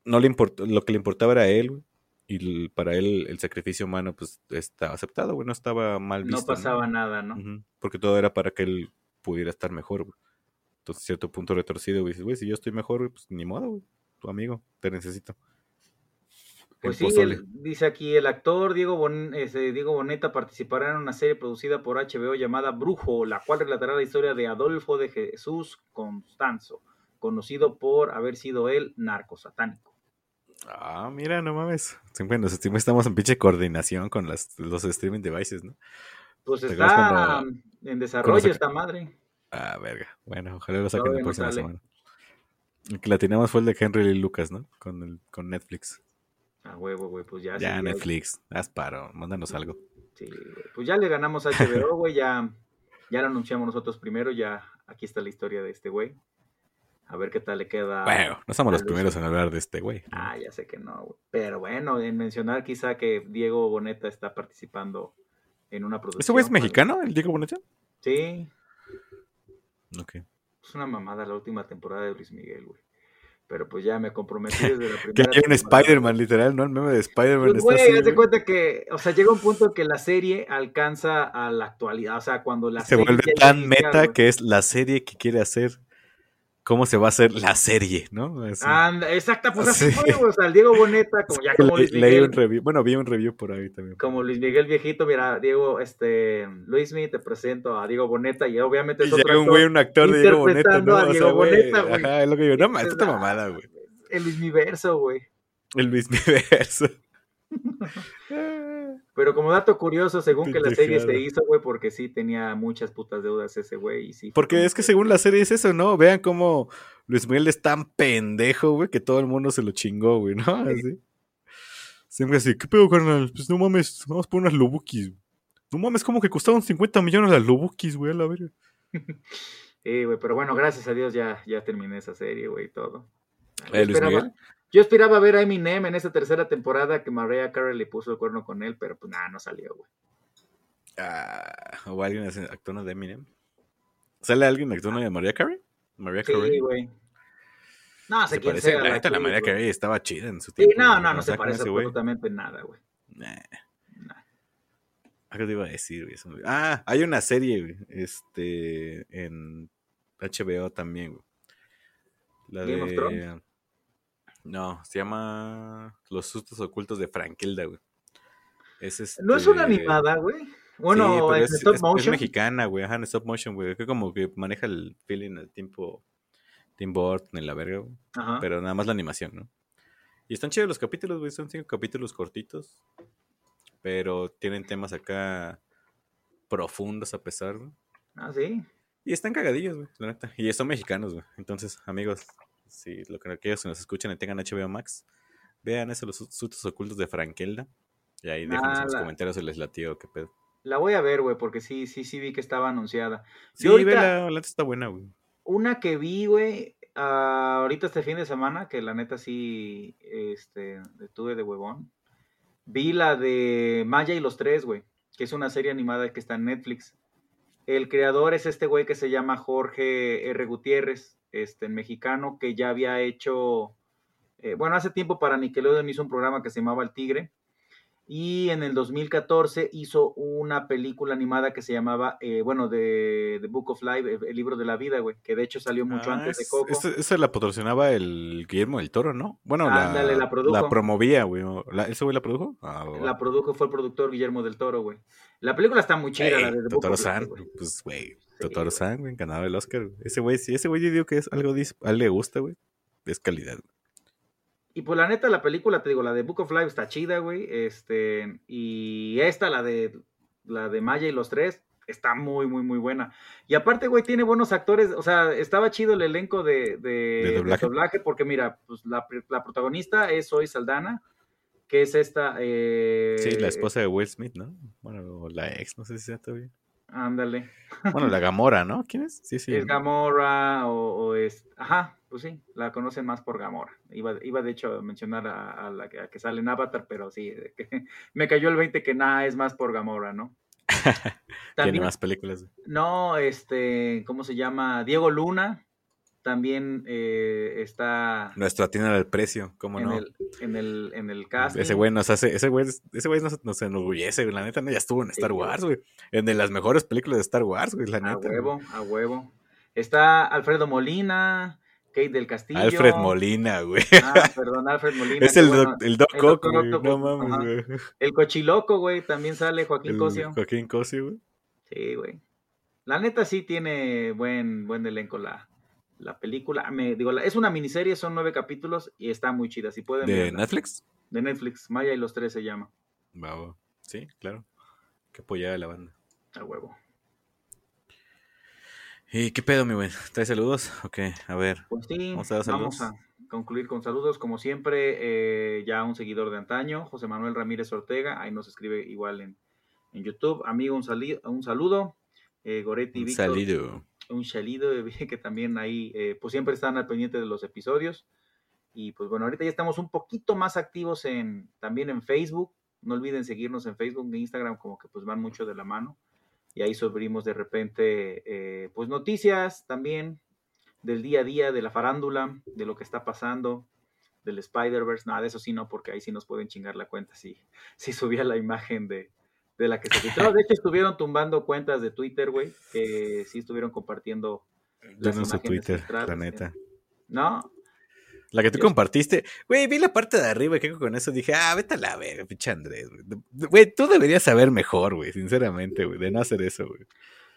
no le importó, lo que le importaba era él, güey. Y el- para él el sacrificio humano, pues, estaba aceptado, güey, no estaba mal visto. No pasaba nada, ¿no? Porque todo era para que él pudiera estar mejor, güey. Entonces, cierto punto retorcido, güey, dices, güey, si yo estoy mejor, güey, pues ni modo, güey. Tu amigo, te necesito. Pues sí, dice aquí el actor Diego, Bon- Diego Boneta participará en una serie producida por HBO llamada Brujo, la cual relatará la historia de Adolfo de Jesús Constanzo, conocido por haber sido el narco satánico. Ah, mira, no mames. Bueno, estamos en pinche coordinación con las, los streaming devices, ¿no? Pues ¿Te está cuando- en desarrollo esta madre. Ah, verga. Bueno, ojalá lo saquen Todavía la próxima semana. El que la teníamos fue el de Henry Lee Lucas, ¿no? Con, el, con Netflix. A huevo, güey, pues ya. ya, sí, Netflix. Haz paro, mándanos algo. sí, güey, pues ya le ganamos a HBO, güey, ya, ya lo anunciamos nosotros primero, ya aquí está la historia de este güey. A ver qué tal le queda. bueno, no somos los Luis. primeros en hablar de este güey. Ah, ya sé que no, güey. Pero bueno, en mencionar quizá que Diego Boneta está participando en una producción. ¿Ese güey es mexicano, el Diego Boneta? Sí, Ok. es una mamada la última temporada de Luis Miguel, güey. Pero pues ya me comprometí desde la Que primera hay un. Spider-Man, literal, ¿no? El meme de Spider-Man Pues, güey, así, haz de güey. cuenta que, o sea, llega un punto en que la serie alcanza a la actualidad, o sea, cuando la Se serie vuelve tan meta que es la serie que quiere hacer. ¿Cómo se va a hacer la serie, no? Así. Anda, exacta, pues así Sí. fue, o sea, el Diego Boneta, como ya como Le- Luis leí Miguel, un review, bueno, vi un review por ahí también. como Luis Miguel viejito, mira, Diego, este, Luismi, te presento a Diego Boneta y obviamente Y es otro llega un güey, un actor de Diego Boneta, ¿no? a O sea, Diego güey, Boneta, güey. Ajá, es lo que digo. No, esta "Ah, mamada, güey. El Luismiverso, güey. El mismo verso. Pero como dato curioso, según que la serie se hizo, güey, porque sí tenía muchas putas deudas ese güey y sí. Porque es que según la serie es eso, ¿no? Vean cómo Luis Miguel es tan pendejo, güey, que todo el mundo se lo chingó, güey, ¿no? Así. Siempre así, ¿qué pedo, carnal? Pues no mames, vamos por unas Lobukis. No mames, como que costaban 50 millones las Lobukis, güey, a la verga. Sí, güey, pero bueno, gracias a Dios ya, ya terminé esa serie, güey, y todo. Eh, Luis Miguel. Yo esperaba ver a Eminem en esa tercera temporada que Mariah Carey le puso el cuerno con él, pero pues nada, no salió, güey. Ah, o alguien actuando de Eminem. ¿Sale alguien actuando de Mariah Carey? Mariah Sí, Carey. güey. No sé Se quién parece, sea. la neta, la Mariah. Carey estaba chida en su Sí, tiempo. no, güey, no, no se parece absolutamente en nada, güey. Nah. Nah. Ah, ¿Qué te iba a decir, güey? Ah, hay una serie, güey, este, en HBO también, güey. La Game of de... Thrones. No, se llama Los sustos ocultos de Frankelda, güey. Es No es una este- animada, güey. Sí, Bueno, pero en es, stop es- es motion. mexicana, güey. Ajá, en stop motion, güey. Que como que maneja el feeling, el tiempo. Tim Burton en la verga, güey. Ajá. Pero nada más la animación, ¿no? Y están chidos los capítulos, güey. Son cinco capítulos cortitos. Pero tienen temas acá profundos a pesar, güey. Ah, sí. Y están cagadillos, güey, la neta. Y son mexicanos, güey. Entonces, amigos, si lo que aquellos que nos escuchan y tengan HBO Max, vean eso, los su- sustos ocultos de Frankelda. Y ahí déjenos en los comentarios si les latió, qué pedo. La voy a ver, güey, porque sí, sí, sí vi que estaba anunciada. Sí, Yo ahorita- la neta está buena, güey. Una que vi, güey, ah, ahorita este fin de semana, que la neta sí, este, tuve de huevón. Vi la de Maya y los Tres, güey, que es una serie animada que está en Netflix. El creador es este güey que se llama Jorge R. Gutiérrez, este, mexicano, que ya había hecho, eh, bueno, hace tiempo para Nickelodeon hizo un programa que se llamaba El Tigre. Y en el 2014 hizo una película animada que se llamaba, eh, bueno, de The Book of Life, el, libro de la vida, güey, que de hecho salió mucho Ah, antes de Coco. esa- esa la patrocinaba el Guillermo del Toro, ¿no? Bueno, la, Ándale, la produjo. promovía, güey. ¿La- ¿Ese güey la produjo? Ah. La produjo, fue el productor Guillermo del Toro, güey. La película está muy chida, la de The Book of Life, pues, güey. Sí, Totoro. San, güey, ganador del Oscar. güey. Ese güey, si ese güey yo digo que es algo, a él le gusta, güey, es calidad. güey. Y pues la neta, la película, te digo, la de Book of Life está chida, güey. Este, y esta, la de la de Maya y los tres, está muy, muy, muy buena. Y aparte, güey, tiene buenos actores. O sea, estaba chido el elenco de, de, de doblaje? doblaje? porque mira, pues la, la protagonista es Zoe Saldana, que es esta. eh, Sí, la esposa de Will Smith, ¿no? Bueno, o la ex, no sé si sea todavía. Ándale. Bueno, la Gamora, ¿no? ¿Quién es? Sí, sí. es Gamora o, o es. Ajá. pues sí, la conocen más por Gamora. Iba, iba de hecho a mencionar a, a la que, a que sale en Avatar, pero sí, que me cayó el 20 que nada es más por Gamora, ¿no? Tiene más películas. no, este, ¿cómo se llama? Diego Luna también eh, está Nuestro atiende al precio, ¿cómo en, no? el, en, el, en el casting. Ese güey nos hace, ese güey, ese güey nos, nos enorgullece, güey. La neta, ya estuvo en Star. Wars, güey. En de las mejores películas de Star Wars, güey, la A neta. güey. huevo, a huevo. Está Alfredo Molina, Kate del Castillo. Alfred Molina, güey. Ah, perdón, Alfred Molina. Es el, bueno. doc, el Doc el Doctor güey. No mames, ajá. güey. El cochiloco, güey, también sale Joaquín El Cosio. Joaquín Cosio, güey. Sí, güey. La neta sí tiene buen, buen elenco la, la película. Me, digo, es una miniserie, son nueve capítulos y está muy chida. Si pueden ¿De. Netflix? De Netflix, Maya y los tres se llama. Va. Sí, claro. Que apoyaba a la banda. A huevo. ¿Y qué pedo, mi güey? ¿Traes saludos? Ok, a ver. Pues sí, Vamos a dar vamos a saludos. concluir con saludos. Como siempre, eh, ya un seguidor de antaño, José Manuel Ramírez Ortega, ahí nos escribe igual en, en YouTube. Amigo, un, sali- un saludo. Eh, Goretti Un Víctor, saludo. Un saludo que también ahí, eh, pues siempre están al pendiente de los episodios. Y pues bueno, ahorita ya estamos un poquito más activos en, también en Facebook. No olviden seguirnos en Facebook e Instagram, como que pues van mucho de la mano. Y ahí subimos de repente, eh, pues noticias también del día a día, de la farándula, de lo que está pasando, del Spider-Verse. Nada, de eso sí no, porque ahí sí nos pueden chingar la cuenta si, si subía la imagen de, de la que se filtró. De hecho, estuvieron tumbando cuentas de Twitter, güey, que sí estuvieron compartiendo Denos su imágenes Twitter, la neta. ¿No? La que tú Yo- compartiste, güey, vi la parte de arriba y que con eso dije, ah, vete a la verga, pinche Andrés, güey. Güey, tú deberías saber mejor, güey, sinceramente, güey, de no hacer eso, güey.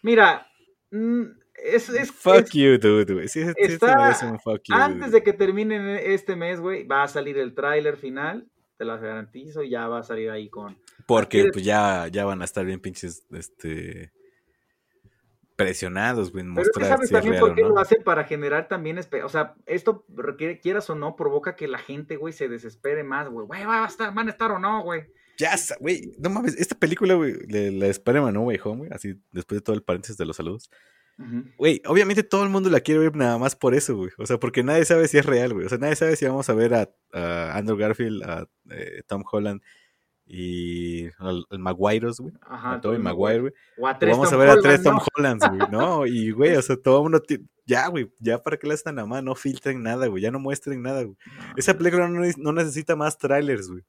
Mira, mm, es, es, Fuck es- you, dude, güey. Sí, está- fuck you. antes dude. de que termine este mes, güey, va a salir el tráiler final, te las garantizo, y ya va a salir ahí con... Porque pues ya, ya van a estar bien pinches, este, presionados, güey, en Pero es que mostrar sabes si también por qué no. lo hacen para generar también, espe- o sea, esto requiere, quieras o no, provoca que la gente, güey, se desespere más, güey, güey, va a estar, van a estar o no, güey. Ya, güey, no mames, esta película, güey, la, la de Spider-Man No Way Home, güey, así, después de todo el paréntesis de los saludos. Güey, obviamente todo el mundo la quiere ver nada más por eso, güey. O sea, porque nadie sabe si es real, güey. O sea, nadie sabe si vamos a ver a, a Andrew Garfield, a eh, Tom Holland y al, Maguire's, güey. Ajá, a Tobey Maguire, güey. A vamos Tom a ver a tres Tom ¿no? Hollands, güey. No, y güey, o sea, todo el mundo. Ya, güey, ya para que la están nada más, no filtren nada, güey. Ya no muestren nada, güey. Esa película no, ne- no necesita más trailers, güey.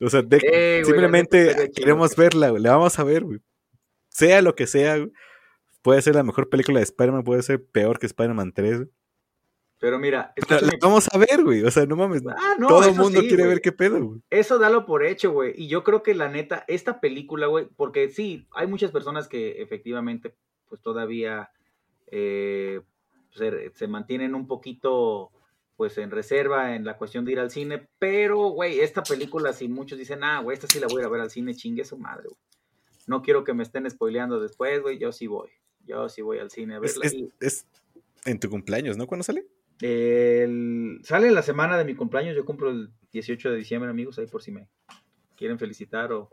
O sea, de- Eh, simplemente queremos verla, güey. La vamos a ver, güey. Sea lo que sea, güey. Puede ser la mejor película de Spider-Man, puede ser peor que Spider-Man 3, güey. Pero mira, Pero la vamos a ver, güey. O sea, no mames. Ah, no, Todo el mundo sí, quiere güey. ver qué pedo, güey. Eso dalo por hecho, güey. Y yo creo que la neta, esta película, güey, porque sí, hay muchas personas que efectivamente, pues todavía eh, se, se mantienen un poquito, pues en reserva en la cuestión de ir al cine. Pero, güey, esta película, si muchos dicen, ah, güey, esta sí la voy a ir a ver al cine, chingue su madre, güey. No quiero que me estén spoileando después, güey. Yo sí voy. Yo sí voy al cine a verla. es- es en tu cumpleaños, ¿no? ¿Cuándo sale? el- sale la semana de mi cumpleaños, yo cumplo el 18 de diciembre, amigos, ahí por si me quieren felicitar o,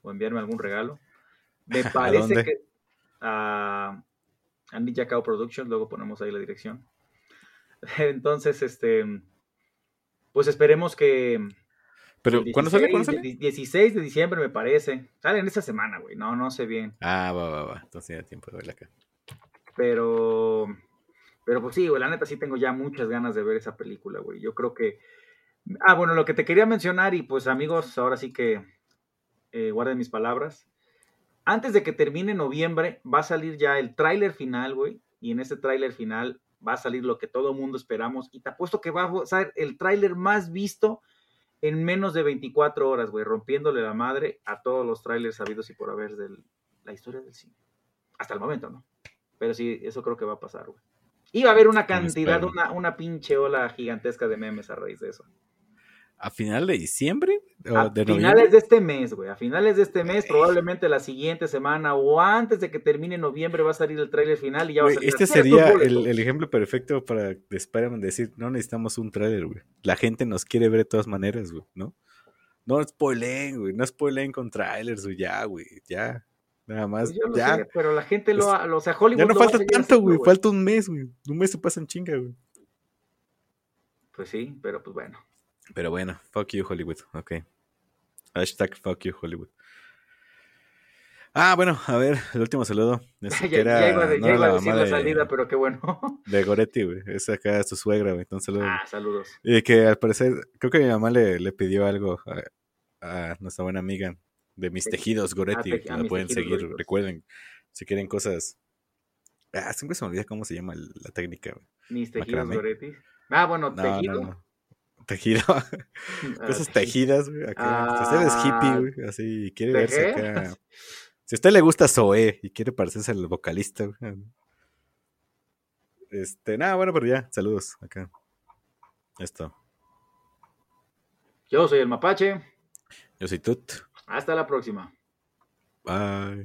o enviarme algún regalo. Me parece que a, a Ninja Cow Productions, luego ponemos ahí la dirección. Entonces, este, pues esperemos que... Pero, ¿cuándo sale? ¿Cuándo 16 sale? de- 16 de diciembre me parece. Sale en esta semana, güey, no, no sé bien. Ah, va, va, va. Entonces ya tiempo de verla acá. Pero, pero pues sí, güey, la neta sí tengo ya muchas ganas de ver esa película, güey. Yo creo que... Ah, bueno, lo que te quería mencionar y pues amigos, ahora sí que eh, guarden mis palabras. Antes de que termine noviembre va a salir ya el tráiler final, güey. Y en ese tráiler final va a salir lo que todo mundo esperamos. Y te apuesto que va a ser el tráiler más visto en menos de 24 horas, güey. Rompiéndole la madre a todos los tráilers sabidos y por haber de la historia del cine. Hasta el momento, ¿no? Pero sí, eso creo que va a pasar, güey. Y va a haber una cantidad, una, una pinche ola gigantesca de memes a raíz de eso. ¿A final de diciembre? ¿O A de finales de este mes, güey. A finales de este mes, probablemente la siguiente semana o antes de que termine noviembre va a salir el tráiler final y ya va a salir. este "Tienes tus sería boletos". el, el ejemplo perfecto para de Spider-Man decir, no necesitamos un trailer, güey. La gente nos quiere ver de todas maneras, güey, ¿no? No spoilen, güey, no spoilen con trailers, güey, ya, güey, ya. Nada más, Pues yo lo ya. sé, pero la gente lo ha, o sea, Hollywood Ya no lo falta tanto, güey, falta un mes, güey. Un mes se pasa en chinga, güey. Pues sí, pero pues bueno. Pero bueno, fuck you Hollywood, ok. Hashtag fuck you Hollywood. Ah, bueno, a ver, el último saludo. Es Ya, que era, ya iba, de- no ya era iba a la decir mamá la de, salida, pero qué bueno. de Goretti, güey. Es acá su suegra, güey. Entonces, saludo. ah, saludos. Y que al parecer, creo que mi mamá le, le pidió algo a, a nuestra buena amiga de mis tejidos Goretti. Ah, que la pueden seguir. Recuerden, si quieren cosas. Ah, siempre se me olvida cómo se llama la técnica, güey. Mis tejidos Macramé. Goretti. Ah, bueno, No, tejido. no. Tejido. Ah, cosas tejidas, güey. Acá. si usted es Ah, hippie, güey, así, y quiere verse acá. Si a usted le gusta Zoé y quiere parecerse al vocalista, güey. Este, nada, bueno, pero ya, saludos acá. Esto. Yo soy el Mapache. Yo soy Tut. Hasta la próxima. Bye.